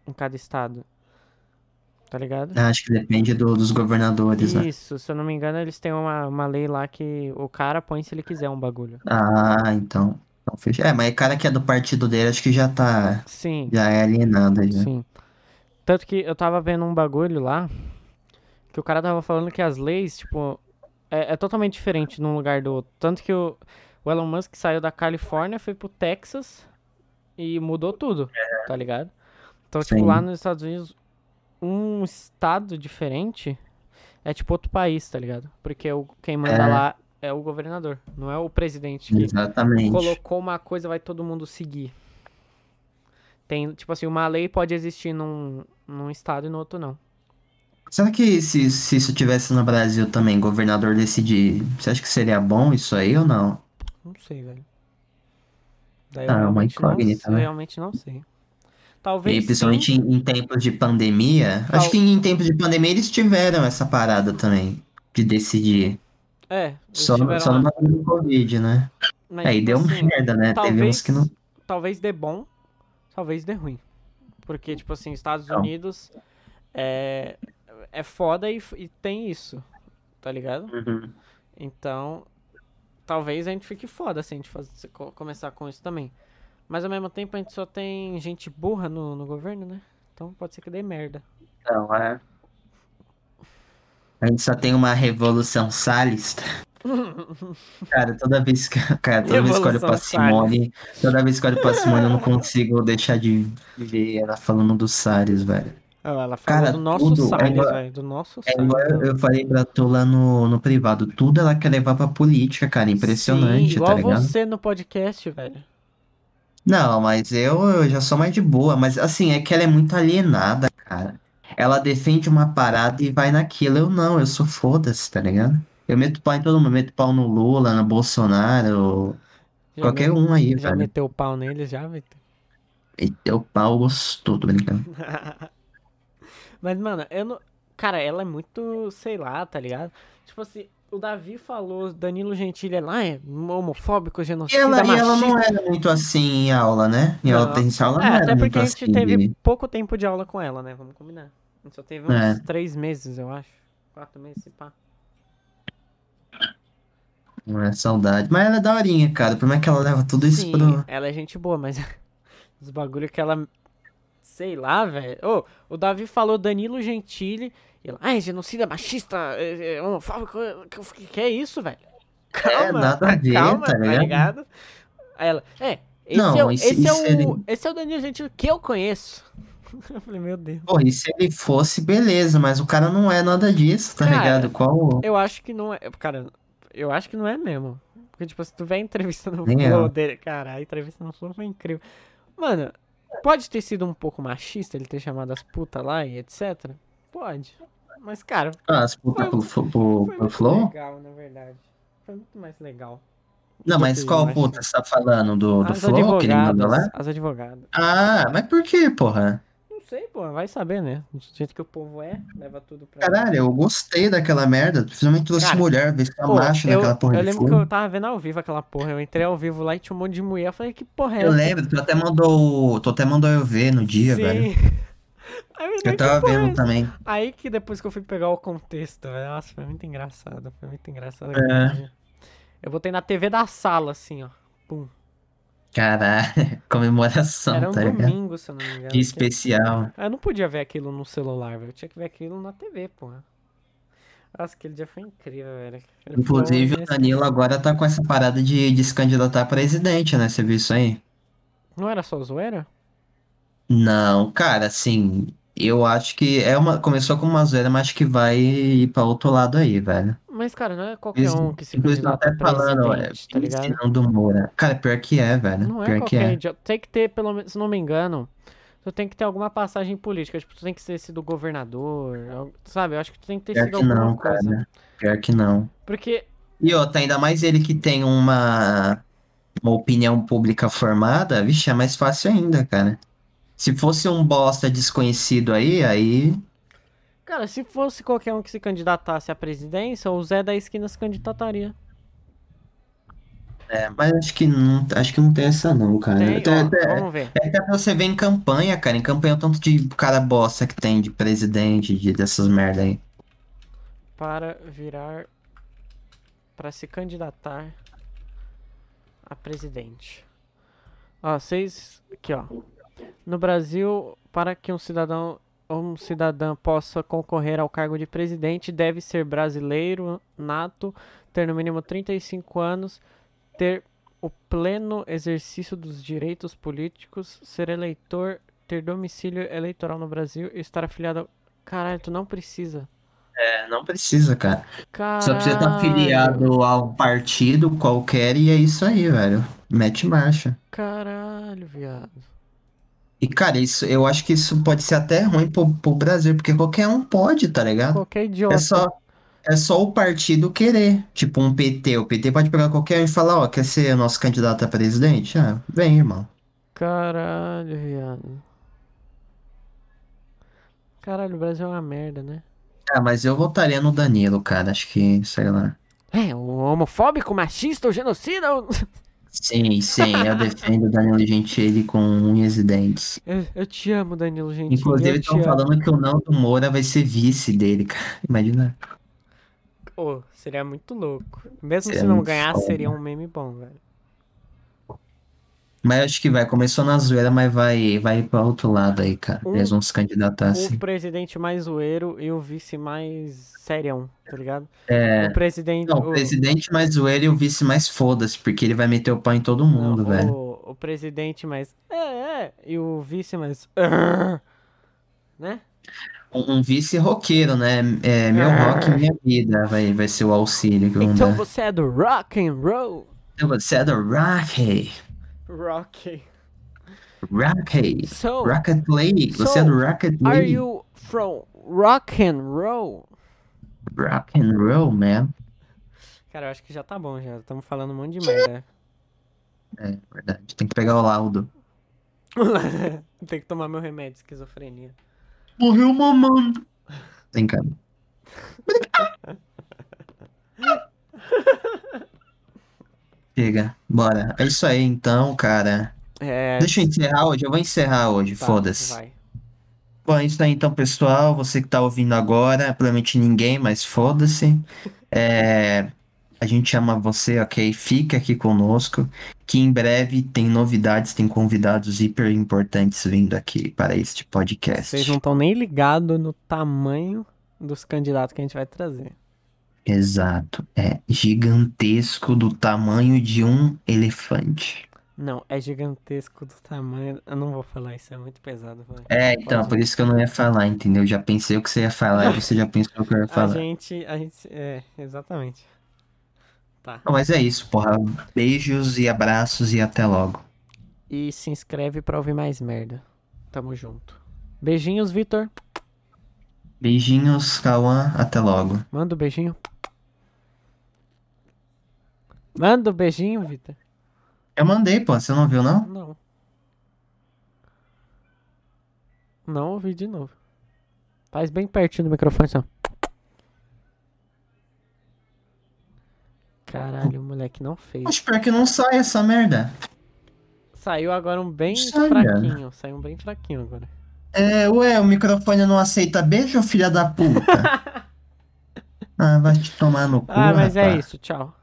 S1: em cada estado. Tá ligado?
S2: Acho que depende do- dos governadores, né?
S1: Isso, se eu não me engano, eles têm uma, uma lei lá que o cara põe se ele quiser um bagulho.
S2: Ah, então. então fecha. É, mas o cara que é do partido dele, acho que já tá.
S1: Sim,
S2: Já é alienado já.
S1: sim. Tanto que eu tava vendo um bagulho lá que o cara tava falando que as leis, tipo, é, é totalmente diferente num lugar do outro. Tanto que o, o Elon Musk saiu da Califórnia, foi pro Texas e mudou tudo, tá ligado? Então, tipo,
S2: Sim.
S1: lá nos Estados Unidos, um estado diferente é tipo outro país, tá ligado? Porque o, quem manda
S2: É.
S1: lá é o governador, não é o presidente que
S2: Exatamente.
S1: colocou uma coisa, vai todo mundo seguir. Tem, tipo assim, uma lei pode existir num, num estado e no outro não.
S2: Será que se, se isso tivesse no Brasil também, governador decidir, você acha que seria bom isso aí ou não?
S1: Não sei, velho. Daí
S2: Ah,
S1: eu
S2: uma
S1: não,
S2: incógnita,
S1: eu
S2: né?
S1: realmente não sei.
S2: E
S1: Talvez
S2: principalmente
S1: sim.
S2: em, em tempos de pandemia.
S1: Tal-
S2: Acho que em tempos de pandemia eles tiveram essa parada também, de decidir.
S1: É,
S2: Só, no-
S1: tiveram
S2: só no bagulho do Covid, né?
S1: Mas,
S2: Aí
S1: tipo
S2: deu
S1: assim,
S2: merda, né? Teve
S1: talvez,
S2: uns que não.
S1: talvez dê bom, talvez dê ruim. Porque, tipo assim, Estados
S2: Então.
S1: Unidos é, é foda e, e tem isso, tá ligado?
S2: Uhum.
S1: Então, talvez a gente fique foda se a gente faz- se co- começar com isso também. Mas ao mesmo tempo a gente só tem gente burra no, no governo, né? Então pode ser que dê merda.
S2: Então, é. A gente só tem uma revolução salista. Cara, toda vez que, cara, toda vez que eu olho pra Simone, toda vez que eu olho pra Simone, eu não consigo deixar de ver ela falando do Salles, velho.
S1: Ela falou
S2: Cara,
S1: do nosso Salles, velho. Do nosso Salles.
S2: eu, falei pra tu lá no, no privado, tudo ela quer levar pra política, cara, impressionante,
S1: Sim, igual
S2: tá ligado?
S1: você no podcast, velho.
S2: Não, mas eu, eu já sou mais de boa, mas assim, é que ela é muito alienada, cara. Ela defende uma parada e vai naquilo, eu não, eu sou foda-se, tá ligado? Eu meto pau em todo mundo, meto pau no Lula, no Bolsonaro,
S1: Já
S2: qualquer
S1: me-
S2: um aí,
S1: Já
S2: velho.
S1: meteu o pau nele, já, Vitor?
S2: Meteu pau gostoso, tô brincando.
S1: Mas, mano, eu não. Cara, ela é muito, sei lá, tá ligado? Tipo assim, o Davi falou, Danilo Gentili é lá, é homofóbico,
S2: E
S1: genocida,
S2: ela, e
S1: machista.
S2: ela não era muito assim em aula, né? Em aula
S1: Não.
S2: presencial ela
S1: É,
S2: não
S1: até porque a gente
S2: assim.
S1: teve pouco tempo de aula com ela, né? Vamos combinar. A gente só teve uns
S2: É.
S1: três meses, eu acho. Quatro meses, se pá.
S2: Não é saudade. Mas ela é daorinha, cara. Por mais que ela leva tudo isso
S1: Sim,
S2: pro.
S1: ela é gente boa, mas os bagulho que ela. Sei lá, velho. Ô, o Davi falou Danilo Gentili. E ela, ai, genocida, machista, é, é, homofóbico. Que, que é isso, velho? Calma,
S2: nada a ver,
S1: calma,
S2: tá
S1: tá
S2: ligado?
S1: ligado? Aí ela, é, esse,
S2: Não,
S1: é, o,
S2: isso-
S1: esse, é o,
S2: ele-
S1: esse é o Danilo Gentili que eu conheço. Eu falei, meu Deus.
S2: Pô, e se ele fosse, beleza, mas o cara não é nada disso, tá
S1: Cara,
S2: ligado? Qual.
S1: Eu acho que não é. Cara, eu acho que não é mesmo. Porque, tipo, se tu vê a entrevista no
S2: Nem
S1: Flow
S2: eu.
S1: dele. Cara, a entrevista no Flow foi incrível. Mano, pode ter sido um pouco machista ele ter chamado as putas lá e etc. Pode. Mas, cara,
S2: Ah, as putas pro, pro, pro Flow?
S1: legal, na verdade. Foi muito mais legal.
S2: Não,
S1: do
S2: mas
S1: que
S2: qual puta você tá falando? Do, do
S1: As
S2: Flow que ele mandou lá?
S1: As advogadas.
S2: Ah, mas por que, porra?
S1: Não sei, pô, vai saber, né? Do jeito que o povo é, leva tudo pra.
S2: Caralho, eu gostei daquela merda. Principalmente trouxe
S1: Cara,
S2: mulher, ver se tá macho
S1: eu,
S2: naquela porra
S1: eu lembro que eu tava vendo ao vivo aquela porra. Eu entrei ao vivo lá e tinha um monte de mulher. Eu falei, que porra é
S2: Eu
S1: essa?
S2: lembro, tu até mandou. Tu até mandou eu ver no dia,
S1: Sim.
S2: velho.
S1: Aí eu,
S2: Eu tava
S1: é
S2: vendo
S1: essa?
S2: também.
S1: Aí que depois que eu fui pegar o contexto, velho, nossa, foi muito engraçado. Foi muito engraçado.
S2: É.
S1: Eu botei na TV da sala, assim, ó. Pum.
S2: Caralho, comemoração,
S1: Era um
S2: tá ligado?
S1: domingo, se eu não me engano.
S2: Que
S1: que-
S2: especial.
S1: Eu não podia ver aquilo no celular, velho. Eu tinha que ver aquilo na TV, porra. Nossa, aquele dia foi incrível, velho. Foi
S2: Inclusive, o Danilo agora tá com essa parada de, de se candidatar a presidente, né? Você viu isso aí?
S1: Não era só zoeira?
S2: Não, cara, assim, eu acho que é uma. Começou com uma zoeira, mas acho que vai ir pra outro lado aí, velho.
S1: Mas, cara, não é qualquer
S2: Eles-
S1: um que se
S2: Inclusive,
S1: candidata
S2: até falando, é,
S1: presidente, tá ligado?
S2: ensinando Moura. Cara, pior que é, velho.
S1: Não é
S2: Pior que
S1: qualquer
S2: é.
S1: idiota. Tem que ter, pelo menos, se não me engano, tu tem que ter alguma passagem política. Tipo, tu tem que ter sido governador, sabe? Eu acho que tu tem que ter
S2: Pior
S1: sido
S2: que
S1: alguma
S2: não,
S1: coisa.
S2: cara. Pior que não.
S1: Porque,
S2: E outra, ainda mais ele que tem uma, uma opinião pública formada, vixe, é mais fácil ainda, cara. Se fosse um bosta desconhecido aí, aí.
S1: Cara, se fosse qualquer um que se candidatasse à presidência, o Zé da esquina se candidataria.
S2: É, mas acho que não, acho que não tem essa não, cara.
S1: Tem,
S2: Até-
S1: ó,
S2: até-
S1: vamos ver.
S2: É até pra você ver em campanha, cara. Em campanha o tanto de cara bosta que tem de presidente, de, dessas merda aí.
S1: Para virar. Para se candidatar a presidente. Ó, seis. Aqui, ó. No Brasil, para que um cidadão um cidadã possa concorrer ao cargo de presidente, deve ser brasileiro, nato, ter no mínimo 35 anos, ter o pleno exercício dos direitos políticos, ser eleitor, ter domicílio eleitoral no Brasil e estar afiliado. ao- Caralho, tu não precisa.
S2: É, não precisa, cara.
S1: Caralho.
S2: Só precisa estar afiliado a um partido qualquer e é isso aí, velho. Mete marcha.
S1: Caralho, viado.
S2: E, cara, isso, eu acho que isso pode ser até ruim pro, pro Brasil, porque qualquer um pode, tá ligado?
S1: Qualquer idiota.
S2: É só, é só o partido querer. Tipo, um PT. O PT pode pegar qualquer um e falar, ó, quer ser nosso candidato a presidente? Ah, vem, irmão.
S1: Caralho, viado. Caralho, o Brasil é uma merda, né?
S2: Ah, mas eu votaria no Danilo, cara. Acho que, sei lá.
S1: É, o homofóbico, machista, o genocida. o-
S2: Sim, sim, eu defendo o Danilo Gentili com unhas e dentes.
S1: Eu, eu te amo, Danilo Gentili.
S2: Inclusive, estão
S1: amo.
S2: falando que o Nando Moura vai ser vice dele, cara. Imagina.
S1: Ô, seria muito louco. Mesmo
S2: Seria
S1: se não ganhar,
S2: foda.
S1: seria um meme bom, velho.
S2: Mas acho que vai. Começou na zoeira, mas vai, vai pra outro lado aí, cara.
S1: Um-
S2: Eles vão se candidatar assim.
S1: O presidente mais zoeiro e o vice mais serião, tá ligado?
S2: É.
S1: O presidente.
S2: Não, o presidente mais zoeiro e o vice mais foda-se, porque ele vai meter o pau em todo mundo,
S1: não,
S2: velho.
S1: O, o presidente mais. É, é. E o vice mais. Né?
S2: Um, um vice roqueiro, né? É, meu rock, minha vida. Vai, vai ser o auxílio que vão
S1: Então
S2: dar.
S1: você é do rock and roll.
S2: Então você é do.
S1: Rock.
S2: Rocky.
S1: So,
S2: Rocket League. Você é
S1: so,
S2: do Rocket
S1: are
S2: League.
S1: you from rock and roll?
S2: Rock and roll, man.
S1: Cara, eu acho que já tá bom já. Estamos falando um monte de merda.
S2: É verdade. Tem que pegar o laudo.
S1: Tem que tomar meu remédio de esquizofrenia.
S2: Morreu mamando. Brincando. Chega, bora. É isso aí então, cara.
S1: É.
S2: Deixa eu encerrar hoje. Eu vou encerrar hoje,
S1: tá,
S2: foda-se. Bom, é isso aí então, pessoal. Você que tá ouvindo agora, provavelmente ninguém, mas foda-se. É, A gente ama você, ok? Fica aqui conosco, que em breve tem novidades, tem convidados hiper importantes vindo aqui para este podcast.
S1: Vocês não estão nem ligados no tamanho dos candidatos que a gente vai trazer.
S2: Exato. É gigantesco do tamanho de um elefante.
S1: Não, é gigantesco do tamanho. Eu não vou falar isso, é muito pesado.
S2: É, então,
S1: Pode
S2: por isso que eu não ia falar, entendeu? Já pensei o que você ia falar e você já pensou o que eu ia
S1: A
S2: falar.
S1: gente, a gente. É, exatamente. Tá.
S2: Não, mas é isso, porra. Beijos e abraços e até logo.
S1: E se inscreve pra ouvir mais merda. Tamo junto. Beijinhos, Vitor.
S2: Beijinhos, Cauã, até logo.
S1: Manda o beijinho. Manda o beijinho, Vitor.
S2: Eu mandei, pô, você não viu, não?
S1: Não. Não ouvi de novo. Faz bem pertinho do microfone, só. Caralho, o moleque não fez.
S2: Acho pior que não sai essa merda.
S1: Saiu agora um bem fraquinho. Saiu um bem fraquinho agora.
S2: É, ué, o microfone não aceita beijo, filha da puta? ah, vai te tomar no cu,
S1: Ah, mas é
S2: rapaz.
S1: isso. Tchau.